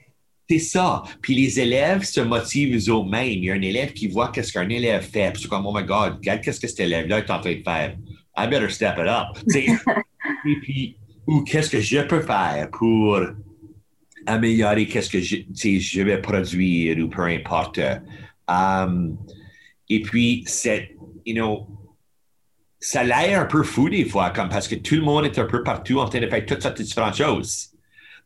C'est ça. Puis les élèves se motivent eux-mêmes. Il y a un élève qui voit qu'est-ce qu'un élève fait. Puis c'est comme, oh my God, regarde qu'est-ce que cet élève-là est en train de faire. I better step it up. Et puis, ou qu'est-ce que je peux faire pour améliorer qu'est-ce que je, je vais produire ou peu importe. Um, et puis, c'est, you know, ça l'air un peu fou des fois, comme parce que tout le monde est un peu partout en train de faire toutes sortes de différentes choses.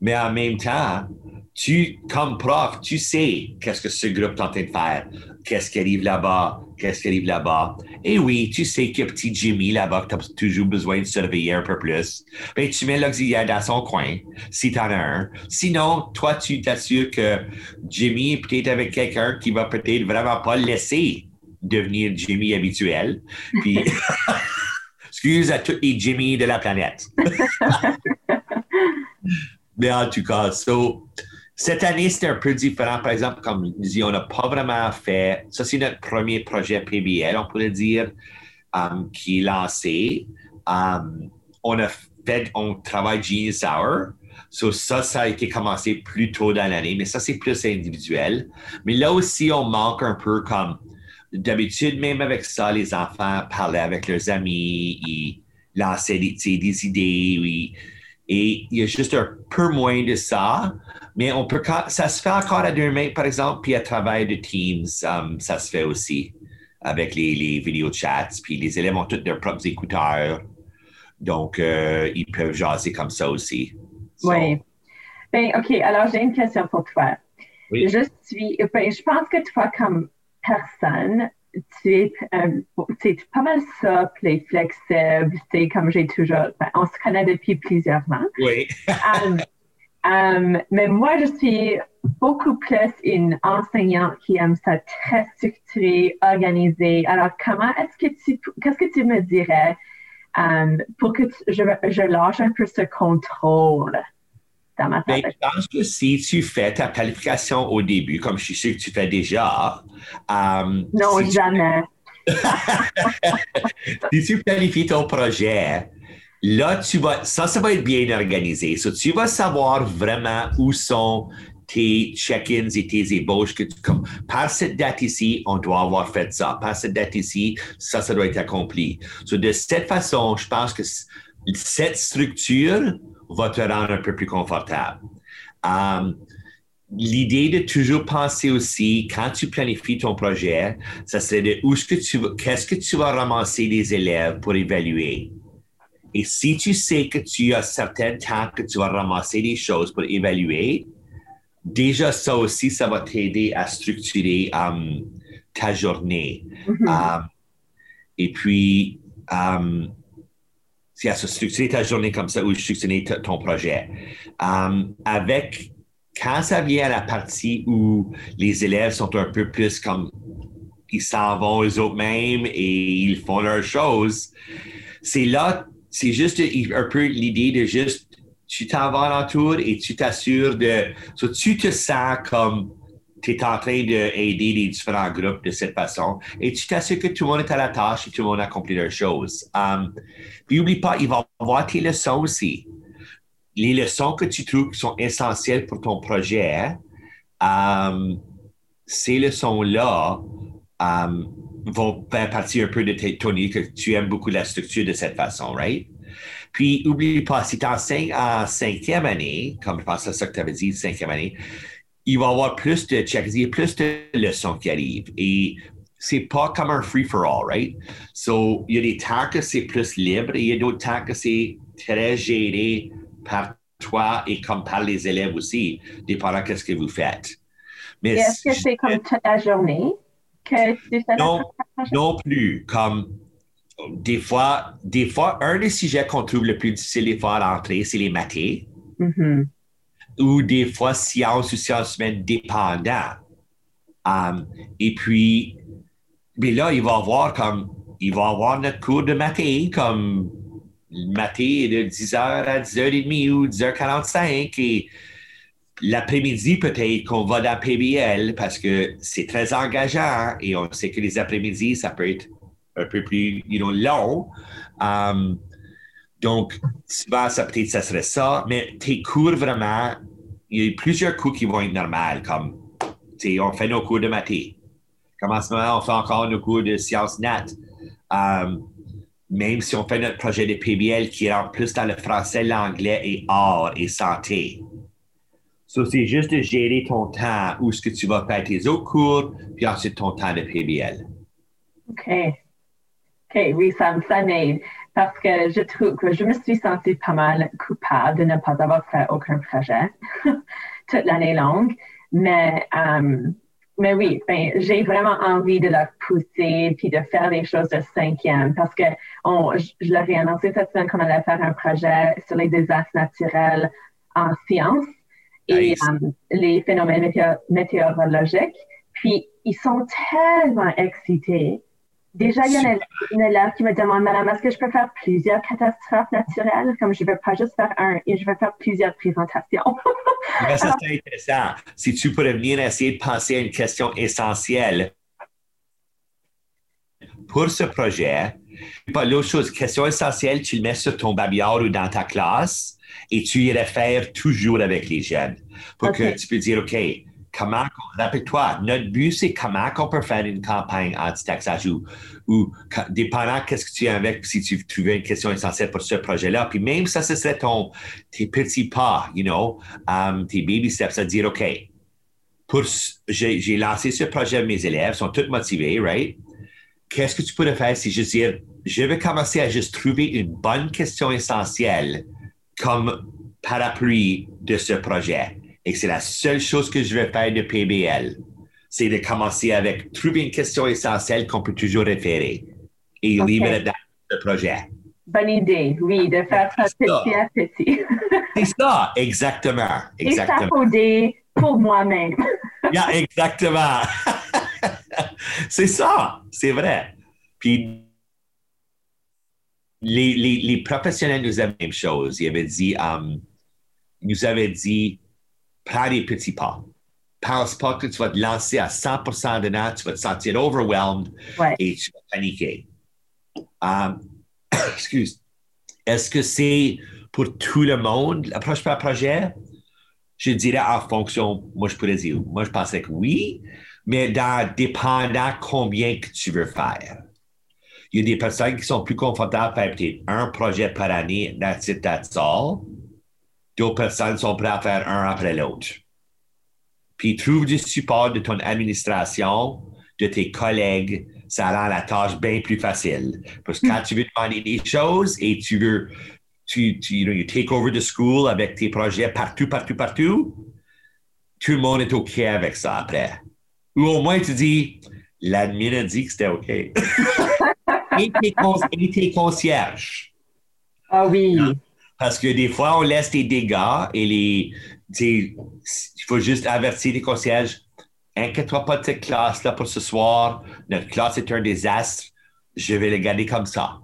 Mais en même temps, tu, comme prof, tu sais qu'est-ce que ce groupe est en train de faire, qu'est-ce qui arrive là-bas, qu'est-ce qui arrive là-bas? Et oui, tu sais qu'il y a petit Jimmy là-bas que tu as toujours besoin de surveiller un peu plus. Ben, tu mets l'auxiliaire dans son coin, si tu en as un. Sinon, toi, tu t'assures que Jimmy est peut-être avec quelqu'un qui va peut-être vraiment pas le laisser devenir Jimmy habituel. Puis, excuse à tous les Jimmy de la planète. Mais en tout cas, so, cette année, c'était un peu différent. Par exemple, comme je dis, on n'a pas vraiment fait. Ça, c'est notre premier projet PBL, on pourrait dire, um, qui est lancé. Um, on a fait, on travaille Genius Hour. So, ça, ça a été commencé plus tôt dans l'année, mais ça, c'est plus individuel. Mais là aussi, on manque un peu comme d'habitude, même avec ça, les enfants parlaient avec leurs amis, ils lançaient des, des idées, oui. Et il y a juste un peu moins de ça, mais on peut, quand- ça se fait encore à deux mains, par exemple, puis à travers de Teams, um, ça se fait aussi avec les, les vidéos chats, puis les élèves ont tous leurs propres écouteurs, donc euh, ils peuvent jaser comme ça aussi. So,
Oui. Ben, OK, alors j'ai une question pour toi.
Oui.
Je suis, ben, je pense que toi, comme personne, tu es, euh, tu es pas mal souple et flexible. C'est comme j'ai toujours, ben, on se connaît depuis plusieurs ans.
Oui.
Um, um, mais moi, je suis beaucoup plus une enseignante qui aime ça très structuré, organisé. Alors, comment est-ce que tu, qu'est-ce que tu me dirais um, pour que tu- je, je lâche un peu ce contrôle? Dans ma
Ben,
tête?
je pense que si tu fais ta planification au début, comme je suis sûr que tu fais déjà, euh,
Non,
si tu-
jamais.
si tu planifies ton projet, là, tu vas, ça, ça va être bien organisé. So, tu vas savoir vraiment où sont tes check-ins et tes ébauches que tu, comme, par cette date ici, on doit avoir fait ça. Par cette date ici, ça, ça doit être accompli. So, de cette façon, je pense que cette structure va te rendre un peu plus confortable. Um, L'idée de toujours penser aussi, quand tu planifies ton projet, ça serait de où que tu qu'est-ce que tu vas ramasser des élèves pour évaluer? Et si tu sais que tu as certain temps que tu vas ramasser des choses pour évaluer, déjà ça aussi, ça va t'aider à structurer um, ta journée.
Mhm.
Um, et puis, um, c'est à se structurer ta journée comme ça ou structurer ton projet. Um, avec, quand ça vient à la partie où les élèves sont un peu plus comme, ils s'en vont eux-mêmes et ils font leurs choses, c'est là, c'est juste un peu l'idée de juste, tu t'en vas alentour et tu t'assures de, tu te sens comme tu es en train d'aider les différents groupes de cette façon et tu t'assures que tout le monde est à la tâche et tout le monde a accompli leurs choses. Um, puis n'oublie pas, il va avoir tes leçons aussi. Les leçons que tu trouves sont essentielles pour ton projet, um, ces leçons-là um, vont faire partie un peu de tes- ton que tu aimes beaucoup la structure de cette façon, right? Puis, oublie pas, si tu enseignes en cinquième année, comme je pense c'est ça que tu avais dit, cinquième année, il va y avoir plus de a plus de leçons qui arrivent. C'est pas comme un free-for-all, right? So, il y a des temps que c'est plus libre et il y a d'autres temps que c'est très géré par toi et comme par les élèves aussi, dépendant de ce que vous faites. Mais
Est-ce que c'est comme toute la journée que tu fais
Non. non plus, comme des fois, des fois, un des sujets qu'on trouve le plus difficile des fois à l'entrée, c'est les mathés.
Mhm.
ou des fois sciences ou sciences humaines dépendant. Um, et puis, mais là, il va avoir comme, il va avoir notre cours de mathé, comme mathé est de 10h à 10h30 ou 10h45 et l'après-midi peut-être qu'on va dans PBL parce que c'est très engageant et on sait que les après-midi, ça peut être un peu plus, you know, long. Um, donc, souvent, ça peut-être, ça serait ça, mais tes cours vraiment, il y a plusieurs cours qui vont être normaux, comme, tu sais, on fait nos cours de mathé. Comme en ce moment, on fait encore nos cours de sciences nat. Um, même si on fait notre projet de PBL qui rentre plus dans le français, l'anglais et art et santé. So, c'est juste de gérer ton temps, où est-ce que tu vas faire tes autres cours, puis ensuite ton temps de PBL.
OK. OK, oui, ça, ça m'aide. Parce que je trouve que je me suis sentie pas mal coupable de ne pas avoir fait aucun projet toute l'année longue. Mais, euh, mais oui, ben, j'ai vraiment envie de leur pousser puis de faire des choses de cinquième parce que on, je, je leur ai annoncé cette semaine qu'on allait faire un projet sur les désastres naturels en sciences et
Nice.
euh, les phénomènes météo- météorologiques. Puis, ils sont tellement excités. Déjà, il y en a une élève qui me demande, Madame, est-ce que je peux faire plusieurs catastrophes naturelles? Comme je ne veux pas juste faire un, et je veux faire plusieurs présentations.
Mais ça, c'est intéressant. Si tu pourrais venir essayer de penser à une question essentielle pour ce projet, pas l'autre chose, question essentielle, tu le mets sur ton babillard ou dans ta classe et tu y réfères toujours avec les jeunes pour que tu peux dire, OK, comment, rappelle-toi, notre but, c'est comment qu'on peut faire une campagne anti-taxage ou, ou dépendant qu'est-ce que tu as avec, si tu trouvais une question essentielle pour ce projet-là. Puis même ça, ce serait ton, tes petits pas, you know, um, tes baby steps à dire, OK, j'ai lancé ce projet à mes élèves, sont tous motivés, right? Qu'est-ce que tu pourrais faire si je dire, je vais commencer à juste trouver une bonne question essentielle comme parapluie de ce projet? Et c'est la seule chose que je vais faire de PBL, c'est de commencer avec trouver une question essentielle qu'on peut toujours référer et
Ok.
livrer dans le projet.
Bonne idée, oui, de faire ça
C'est ça.
petit à petit.
C'est ça, exactement. Exactement.
Échafauder pour moi-même.
Yeah, exactement. c'est ça, c'est vrai. Puis les, les, les professionnels nous avaient la même chose. Ils avaient dit, um, ils nous avaient dit, prends des petits pas. Pense pas que tu vas te lancer à 100% dedans, tu vas te sentir overwhelmed
Ouais.
et tu vas paniquer. Um, excuse. Est-ce que c'est pour tout le monde, l'approche par projet? Je dirais en fonction, moi je pourrais dire, moi je penserais que oui, mais dans dépendant combien que tu veux faire. Il y a des personnes qui sont plus confortables à faire peut-être un projet par année, that's it, that's all. D'autres personnes sont prêtes à faire un après l'autre. Puis trouve du support de ton administration, de tes collègues, ça rend la tâche bien plus facile. Parce que quand tu veux demander des choses et tu veux, tu, tu you know, you take over the school avec tes projets partout, partout, partout, tout le monde est OK avec ça après. Ou au moins tu dis, l'admin a dit que c'était OK. et, tes con- et tes concierges.
Ah oui.
Parce que des fois, on laisse des dégâts et les. Il faut juste avertir les concierges. Inquiète-toi pas de cette classe-là pour ce soir. Notre classe est un désastre. Je vais le garder comme ça.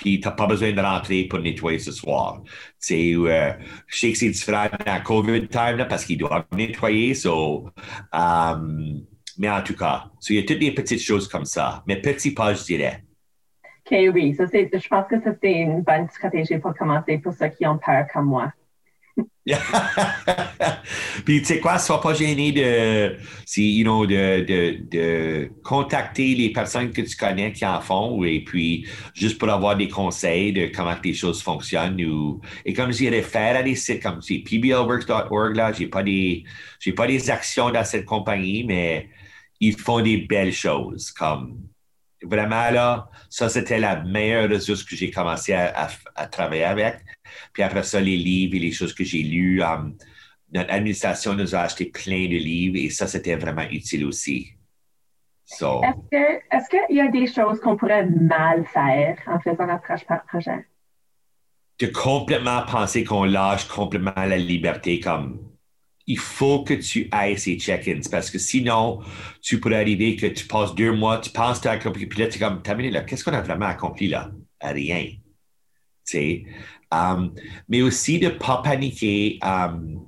Puis, tu n'as pas besoin de rentrer pour nettoyer ce soir. Euh, je sais que c'est différent dans COVID time là, parce qu'ils doivent nettoyer. Um, mais en tout cas, il y a toutes des petites choses comme ça. Mais petits pas, je dirais.
OK, oui. Ça, c'est, je pense que c'est une bonne stratégie pour commencer pour ceux qui ont peur comme moi.
Puis tu sais quoi, sois pas gêné de, you know, de, de, de contacter les personnes que tu connais qui en font et puis juste pour avoir des conseils de comment les choses fonctionnent ou et comme je faire à des sites comme c'est pblworks.org là, j'ai pas des j'ai pas des actions dans cette compagnie mais ils font des belles choses comme vraiment là, ça c'était la meilleure ressource que j'ai commencé à, à- à travailler avec. Puis après ça, les livres et les choses que j'ai lues, um, notre administration nous a acheté plein de livres et ça, c'était vraiment utile aussi. So,
Est-ce qu'il y a des choses qu'on pourrait mal faire en faisant l'approche par projet?
de complètement penser qu'on lâche complètement la liberté comme il faut que tu ailles ces check-ins parce que sinon, tu pourrais arriver que tu passes deux mois, tu penses que tu as accompli, puis là, tu es comme, minute, là, qu'est-ce qu'on a vraiment accompli là? Rien. Tu sais? Um, mais aussi de ne pas paniquer. Um,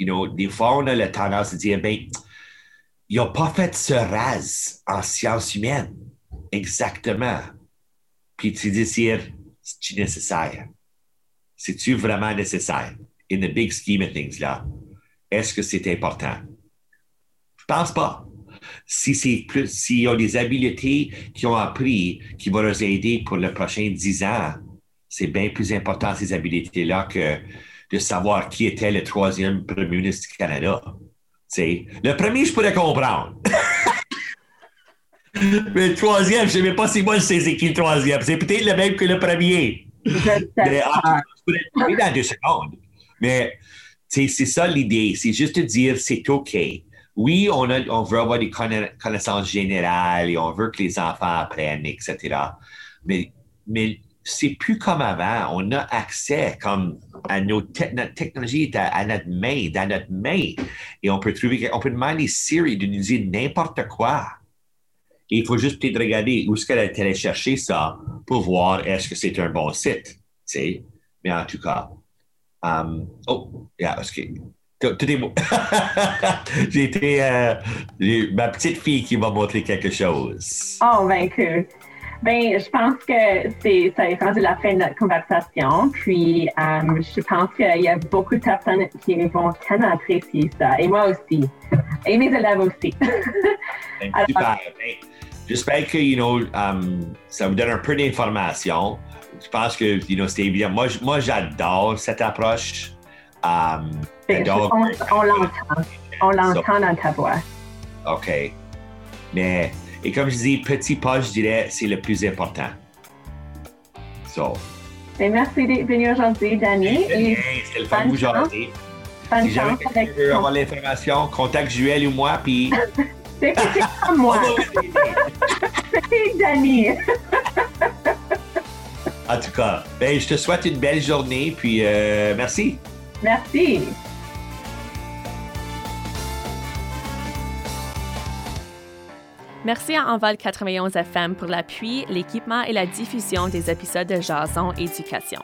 you know, des fois, on a la tendance de dire, ben, ils n'ont pas fait ce RAS en sciences humaines. Exactement. Puis tu dis, c'est nécessaire? C'est-tu vraiment nécessaire? In the big scheme of things, là, est-ce que c'est important? Je pense pas. Si c'est plus, s'ils ont des habiletés qu'ils ont appris qui vont leur aider pour les prochains dix ans, c'est bien plus important ces habiletés-là que de savoir qui était le troisième premier ministre du Canada. Le premier, je pourrais comprendre. Mais le troisième, je ne sais même pas si moi je sais c'est qui le troisième. C'est peut-être le même que le premier. Mais, ah, je pourrais le trouver dans deux secondes. Mais c'est ça l'idée. C'est juste de dire c'est OK. Oui, on, a, on veut avoir des conna- connaissances générales et on veut que les enfants apprennent, etc. Mais, mais c'est plus comme avant. On a accès comme à nos te- notre technologie est à, notre main, dans notre main. Et on peut trouver, on peut demander Siri de nous dire n'importe quoi. Et il faut juste peut-être regarder où est-ce qu'elle est allée chercher ça pour voir est-ce que c'est un bon site. Mais en tout cas, um, oh, yeah, beau. J'ai été euh, ma petite fille qui m'a montré quelque chose.
Oh, ben cool. Ben, je pense que c'est, ça est rendu la fin de notre conversation. Puis, euh, je pense qu'il y a beaucoup de personnes qui vont tellement apprécier ça. Et moi aussi. Et mes élèves aussi.
Ben, Super. Ben, J'espère que you know, um, ça vous donne un peu d'informations. Je pense que you know, c'est évident. Moi, moi, j'adore cette approche. Um,
on, on l'entend. On l'entend dans ta voix.
OK. Mais, et comme je dis, petit pas, je dirais, c'est le plus important. So,
Ben, merci d'être venu aujourd'hui, Danny.
C'est le fun de vous jaser. Si jamais quelqu'un veut avoir l'information, contacte Juel ou moi, puis...
c'est pas moi. c'est Danny.
en tout cas, ben, je te souhaite une belle journée, puis euh, merci.
Merci.
Merci à Envol 91 FM pour l'appui, l'équipement et la diffusion des épisodes de Jason Éducation.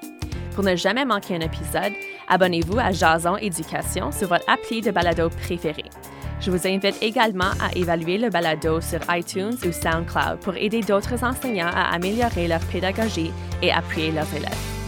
Pour ne jamais manquer un épisode, abonnez-vous à Jason Éducation sur votre appli de balado préféré. Je vous invite également à évaluer le balado sur iTunes ou SoundCloud pour aider d'autres enseignants à améliorer leur pédagogie et appuyer leurs élèves.